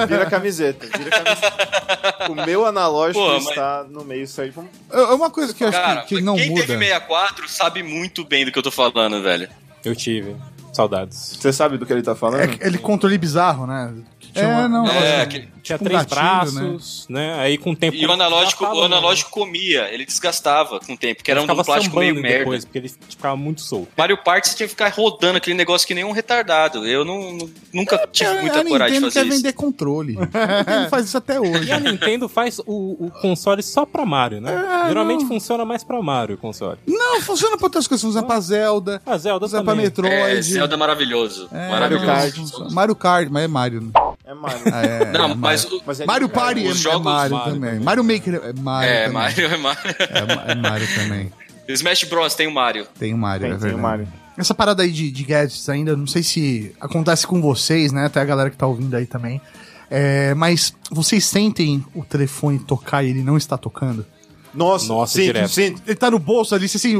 Vira camiseta, vira camiseta. O meu analógico Pô, mas- está no meio certo. É uma coisa que eu acho Cara, que, que não quem muda. teve 64 sabe muito bem do que eu tô falando, velho. Eu tive. Saudades. Você sabe do que ele tá falando? É aquele controle bizarro, né? Tinha É, uma- não. É, aquele- Tinha Tipo um três gatilho, braços, né? Aí com o tempo. E o analógico, o analógico comia, ele desgastava com o tempo, que era um plástico meio merda. depois, porque ele ficava muito solto. Mario Party você tinha que ficar rodando aquele negócio que nem um retardado. Eu não, não- nunca tive É, muita a coragem de Nintendo fazer quer isso. vender controle. A Nintendo faz isso até hoje. E a Nintendo faz o, o console só pra Mario, né? É, Geralmente não. funciona mais pra Mario o console. Não, funciona pra outras coisas. Usa pra Zelda, A Zelda usa pra também. Metroid. É, Zelda maravilhoso. É, maravilhoso. Kart. Mario Kart, mas é Mario. né? É Mario. Ah, é, Não, é mas Mario. o- Mas é Mario. Party é, os é jogos Mario, Mario também. Mario Maker é Mario é, também. Mario é Mario. É, é Mario também. Smash Bros tem o Mario. Tem o Mario, Tem, é tem verdade. o Mario. Essa parada aí de, de gadgets ainda, não sei se acontece com vocês, né? Até a galera que tá ouvindo aí também. É, mas vocês sentem o telefone tocar e ele não está tocando? Nossa, Nossa, sinto, direto. sinto. Ele tá no bolso ali, você assim.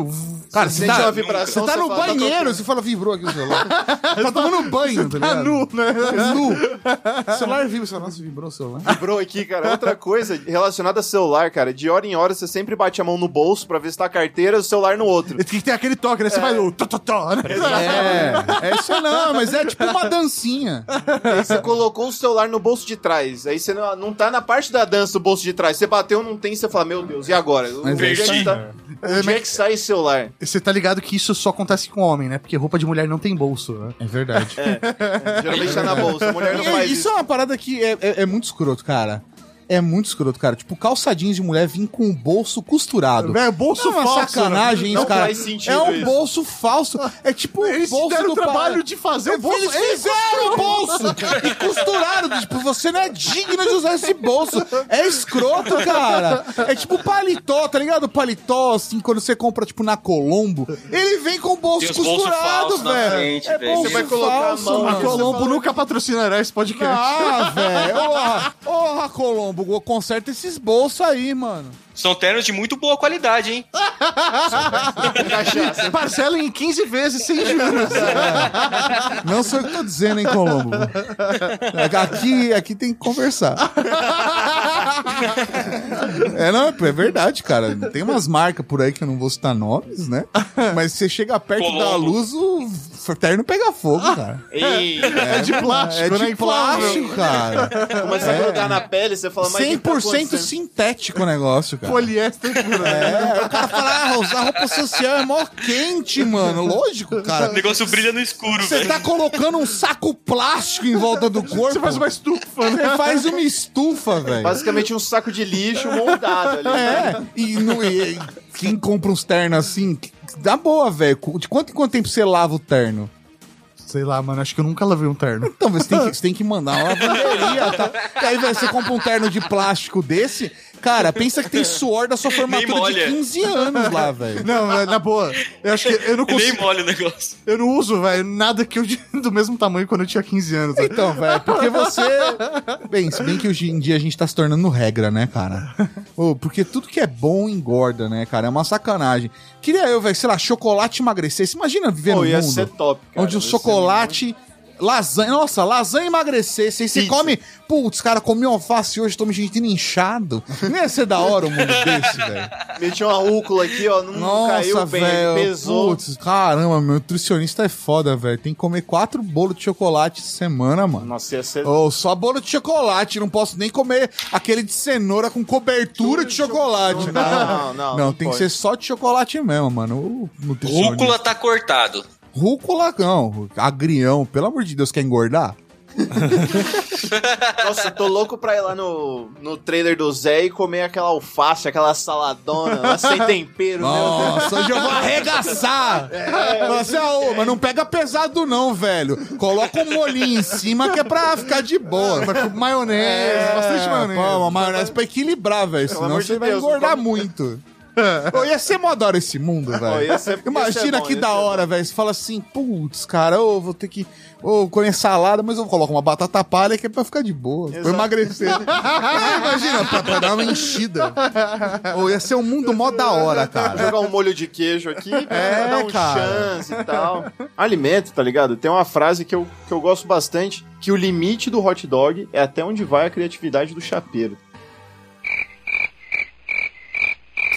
Cara, Você você sente tá, uma vibração, você tá você no fala, tá banheiro, você fala, vibrou aqui o celular. tá tomando banho, tá Tá ligado? nu, né? Nu. O celular vibra, você fala, nossa, vibrou o celular. Vibrou aqui, cara. Outra coisa relacionada a celular, cara. De hora em hora você sempre bate a mão no bolso pra ver se tá a carteira e o celular no outro. Tem que ter aquele toque, né? Você faz o tó, tó, tó, né? É, é isso não, mas é tipo uma dancinha. Aí você colocou o celular no bolso de trás. Aí você não, não tá na parte da dança do bolso de trás. Você bateu, não tem, você fala, meu Deus, e agora? Mas Onde é é que aí. tá- Onde é que sai esse celular? Você tá ligado que isso só acontece com homem, né? Porque roupa de mulher não tem bolso, né? É verdade. Geralmente tá na bolsa. A mulher não E faz isso, isso. é uma parada que é, é- é muito escroto, cara. É muito escroto, cara. Tipo, calça jeans de mulher vir com o bolso costurado. Velho, bolso Não é uma falso, sacanagem Não isso, cara. faz sentido é um isso. bolso falso. É tipo Eles o bolso deram do o trabalho de fazer o bolso. Eles fizeram o bolso e costuraram. Tipo, você não é digno de usar esse bolso. É escroto, cara. É tipo paletó, tá ligado? Paletó, assim, quando você compra, tipo, na Colombo. Ele vem com o bolso costurado, velho. frente, é bolso Você vai colocar a falso, mão A. Colombo nunca patrocinará esse podcast. Ah, velho. Porra, porra, Colombo, conserta esses bolsos aí, mano. São ternos de muito boa qualidade, hein? Parcela em 15 vezes sem juros. Não sei o que eu tô dizendo, hein, Colombo. Aqui, aqui tem que conversar. É, não, é verdade, cara. Tem umas marcas por aí que eu não vou citar nomes, né? Mas você chega perto Colombo. da luz, o terno pega fogo, cara. Ei, É de plástico, É né? de plástico, cara. Começa a grudar na pele, você fala, mas o que tá 100% acontecendo? sintético o negócio, cara. Poliéster puro, né? É, o cara fala, ah, usar roupa social é mó quente, mano. Lógico, cara. o negócio brilha no escuro, Você tá colocando um saco plástico em volta do corpo. Você faz uma estufa, né? Você faz uma estufa, velho. Basicamente um saco de lixo moldado ali. É, e, no- e- e quem compra uns ternos assim, dá boa, velho. De quanto em quanto tempo você lava o terno? Sei lá, mano, acho que eu nunca lavei um terno. Então, você tem que, você tem que mandar uma lavanderia, tá? E aí, velho, você compra um terno de plástico desse, cara, pensa que tem suor da sua formatura de molha. 15 anos lá, velho. Não, é, na boa. Eu acho que eu não E nem consigo. molha o negócio. Eu não uso, velho, nada que eu do mesmo tamanho quando eu tinha 15 anos. velho. Então, velho, porque você. Bem, se bem que hoje em dia a gente tá se tornando regra, né, cara? Ô, porque tudo que é bom engorda, né, cara? É uma sacanagem. Queria eu, velho, sei lá, chocolate emagrecesse. Imagina viver Pô, no mundo ser top, cara. onde o chocolate. Lasanha, nossa, lasanha emagrecesse. Aí você Pizza. come, putz, cara, comi alface hoje, tô me sentindo inchado. Não ia ser da hora um mundo desse, velho. Meti uma úcula aqui, ó, não Nossa, caiu bem, velho. pesou. Putz, caramba, meu nutricionista é foda, velho. Tem que comer quatro bolos de chocolate semana, mano. Nossa, ia ser... Ô, só bolo de chocolate, não posso nem comer aquele de cenoura com cobertura de chocolate. Não, não, não, não tem pode. que ser só de chocolate mesmo, mano. O nutricionista. Rúcula tá cortado. Rúcula não, agrião, pelo amor de Deus, quer engordar? Nossa, eu tô louco pra ir lá no, no trailer do Zé e comer aquela alface, aquela saladona, lá sem tempero. Nossa, hoje eu vou arregaçar! Você, ô, mas não pega pesado não, velho. Coloca um molhinho em cima que é pra ficar de boa. Maionese, bastante maionese. Pô, uma maionese pra equilibrar, velho. Senão amor de você vai Deus, engordar come- muito. Ô, ia ser mó da hora esse mundo, velho. Imagina que da hora, velho. Você fala assim, putz, cara, eu vou ter que. Ou comer salada, mas eu coloco uma batata palha que é pra ficar de boa. Pra Exato. emagrecer. Imagina, pra, pra dar uma enchida. Ou ia ser um mundo mó da hora, cara. Jogar um molho de queijo aqui pra É, dar um cara. chance e tal. Alimento, tá ligado? Tem uma frase que eu, que eu gosto bastante, que o limite do hot dog é até onde vai a criatividade do chapeiro.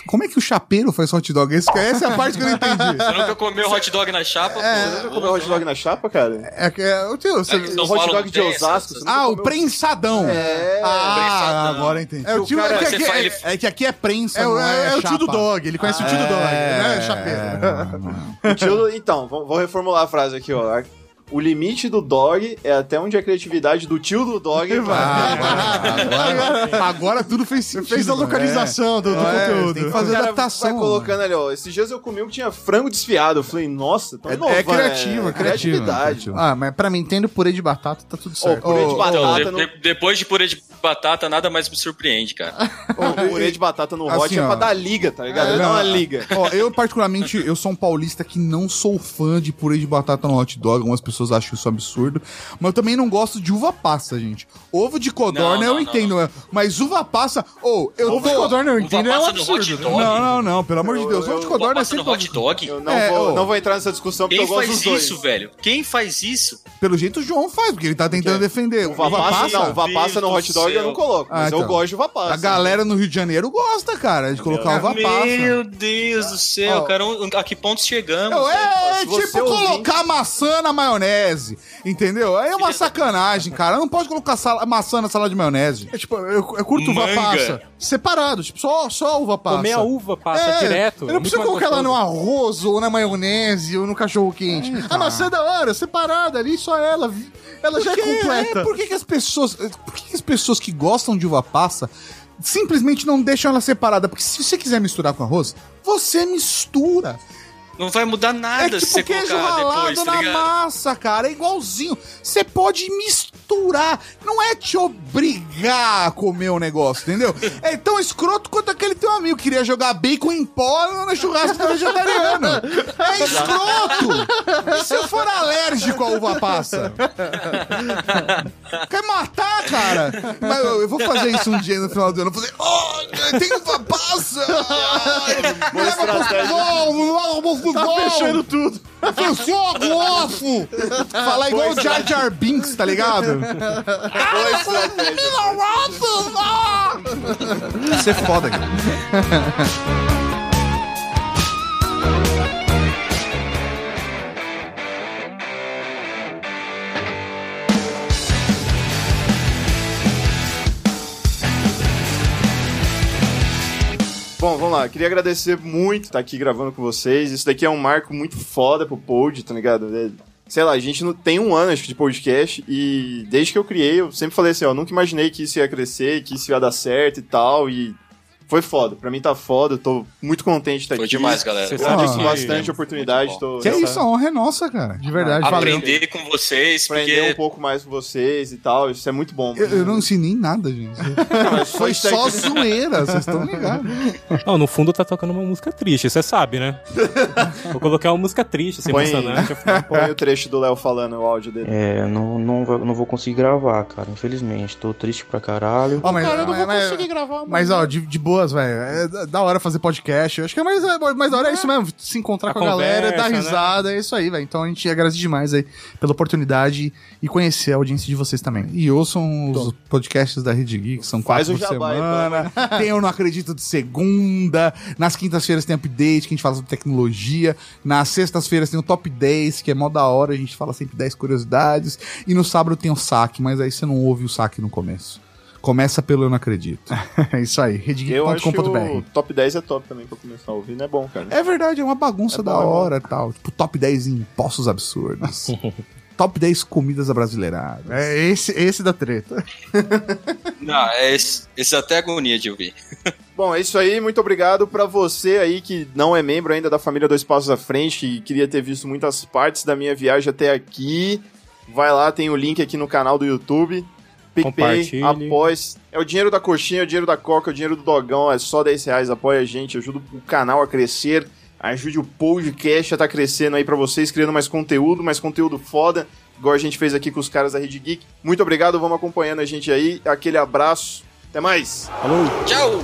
Como é que o chapeiro faz hot dog? Esse- Essa é a parte que eu não entendi. Você nunca comeu hot dog na chapa? Você nunca comeu hot dog na chapa, cara? É que é, o tio, você- É que o hot dog de Osasco. essas- Ah, o prensadão. É, ah, prensadão. agora eu entendi. É o tio, cara- é, que aqui- é- ele- É que aqui é prensa, é o- não é, é o tio do dog, ele conhece o tio do dog, não é chapeiro. É, O tio Então, vou vou reformular a frase aqui, ó. O limite do dog é até onde a criatividade do tio do dog vai. agora, agora tudo fez sentido. Fez a mano. localização do, do É, conteúdo. tem que O fazer cara adaptação. vai colocando ali, ó. Esses dias eu comi um que tinha frango desfiado. Eu falei, nossa, tão É, é criativo, né? é criativo. Criatividade. é Ah, mas pra mim, tendo purê de batata, tá tudo certo. purê de batata Então, no, de- de- depois de purê de batata, nada mais me surpreende, cara. ô, purê de batata no hot Assim, é ó. pra dar liga, tá ligado? É, dá não, uma liga. Ó, eu particularmente, eu sou um paulista que não sou fã de purê de batata no hot dog. Algumas pessoas acham isso absurdo. Mas eu também não gosto de uva passa, gente. Ovo de codorna Não, eu não, entendo, é, mas uva passa... Ou, eu Ovo de tô... codorna eu entendo, é um absurdo. dog? Não, não, não, pelo amor de Deus. Ovo de Uva codorna é passa no sempre... hot dog? Eu não, É, vou, não vou entrar nessa discussão porque Quem eu gosto faz dos dois. isso, velho? Quem faz isso? Pelo jeito o João faz, porque ele tá tentando defender. Uva, passa, não, uva passa no hot do dog eu não coloco, mas Ah, então. eu gosto de uva passa. A galera no Rio de Janeiro gosta, cara, de colocar uva passa. Meu Deus do céu, cara. A que ponto chegamos? Não, é, você tipo colocar maçã na maionese, entendeu? Aí é uma sacanagem, cara. Não pode colocar sala- maçã na salada de maionese. É tipo, eu, eu curto uva Manga. passa separado, tipo, só, só uva passa. Comer a uva passa É, direto. Eu não preciso colocar ela no arroz, ou na maionese, ou no cachorro quente. a maçã é da hora, separada ali, só ela. Ela já é completa. é, por que, que as pessoas. Por que, que as pessoas que gostam de uva passa simplesmente não deixam ela separada? Porque se você quiser misturar com arroz, você mistura. Não vai mudar nada é se tipo você queijo colocar ralado depois, tá na massa, cara. É igualzinho. Você pode misturar. Não é te obrigar a comer o negócio, entendeu? É tão escroto quanto aquele teu amigo que queria jogar bacon em pó no churrasco vegetariano. É escroto. E se eu for alérgico à uva passa? Quer matar, cara? Mas eu, eu vou fazer isso um dia no final do ano. Eu vou fazer, oh, tem uva passa! Me leva pro pro! Tá fechando tudo. Fechou, glofo! Falar igual o Jar Jar Binks, tá ligado? Estratégia. Isso é foda, cara. Bom, vamos lá. Queria agradecer muito estar aqui gravando com vocês. Isso daqui é um marco muito foda pro Pod, tá ligado? É, sei lá, a gente não tem um ano acho, de podcast e desde que eu criei, eu sempre falei assim, ó, nunca imaginei que isso ia crescer, que isso ia dar certo e tal. E foi foda. Pra mim tá foda, eu tô muito contente de estar Foi aqui. demais, galera. Você Agradeço sabe que- bastante a oportunidade. Tô, Que é isso, a honra é nossa, cara. De verdade, valeu. Aprender com vocês, Aprender porque um pouco mais com vocês e tal, isso é muito bom. Eu, eu não ensinei nada, gente. Foi só zoeira, vocês estão ligados. Não, no fundo tá tocando uma música triste, você sabe, né? Vou colocar uma música triste, assim, Põe- emocionante. Põe o trecho do Léo falando o áudio dele. É, não, não, não vou conseguir gravar, cara, infelizmente. Tô triste pra caralho. Ó, mas, Cara, eu não vou mas- conseguir gravar, Mas, ó, de, de boas, velho. É da- hora fazer podcast. Eu acho que é mais, é, mais da hora é isso mesmo. Se encontrar A com a galera, conversa, dar né? risada, é isso aí, velho. Então a gente agradece demais aí pela oportunidade e conhecer a audiência de vocês também. E ouçam os podcasts da Rede Geek, que são Faz quatro por jabá aí, semana. Tem Eu Não Acredito de segunda. Nas quintas-feiras tem update, que a gente fala sobre tecnologia. Nas sextas-feiras tem o Top 10, que é mó da hora, a gente fala sempre 10 curiosidades. E no sábado tem o saque, mas aí você não ouve o saque no começo. Começa pelo Eu Não Acredito. É isso aí, Eu acho que o redgeek.com.br. top 10 é top também pra começar a ouvir, não é bom, cara. É verdade, é uma bagunça É da bom, é hora e tal. Tipo, top 10 impostos absurdos. top 10 comidas abrasileiradas. É esse, esse da treta. Não, é esse, esse até agonia de ouvir. Bom, é isso aí. Muito obrigado pra você aí que não é membro ainda da família Dois Passos à Frente e queria ter visto muitas partes da minha viagem até aqui. Vai lá, tem o link aqui no canal do YouTube. PicPay, após. É o dinheiro da coxinha, é o dinheiro da coca, é o dinheiro do dogão, é só 10 reais, apoia a gente, ajuda o canal a crescer, ajude o podcast a estar crescendo aí pra vocês, criando mais conteúdo, mais conteúdo foda, igual a gente fez aqui com os caras da Rede Geek. Muito obrigado, vamos acompanhando a gente aí, aquele abraço, até mais! Tchau!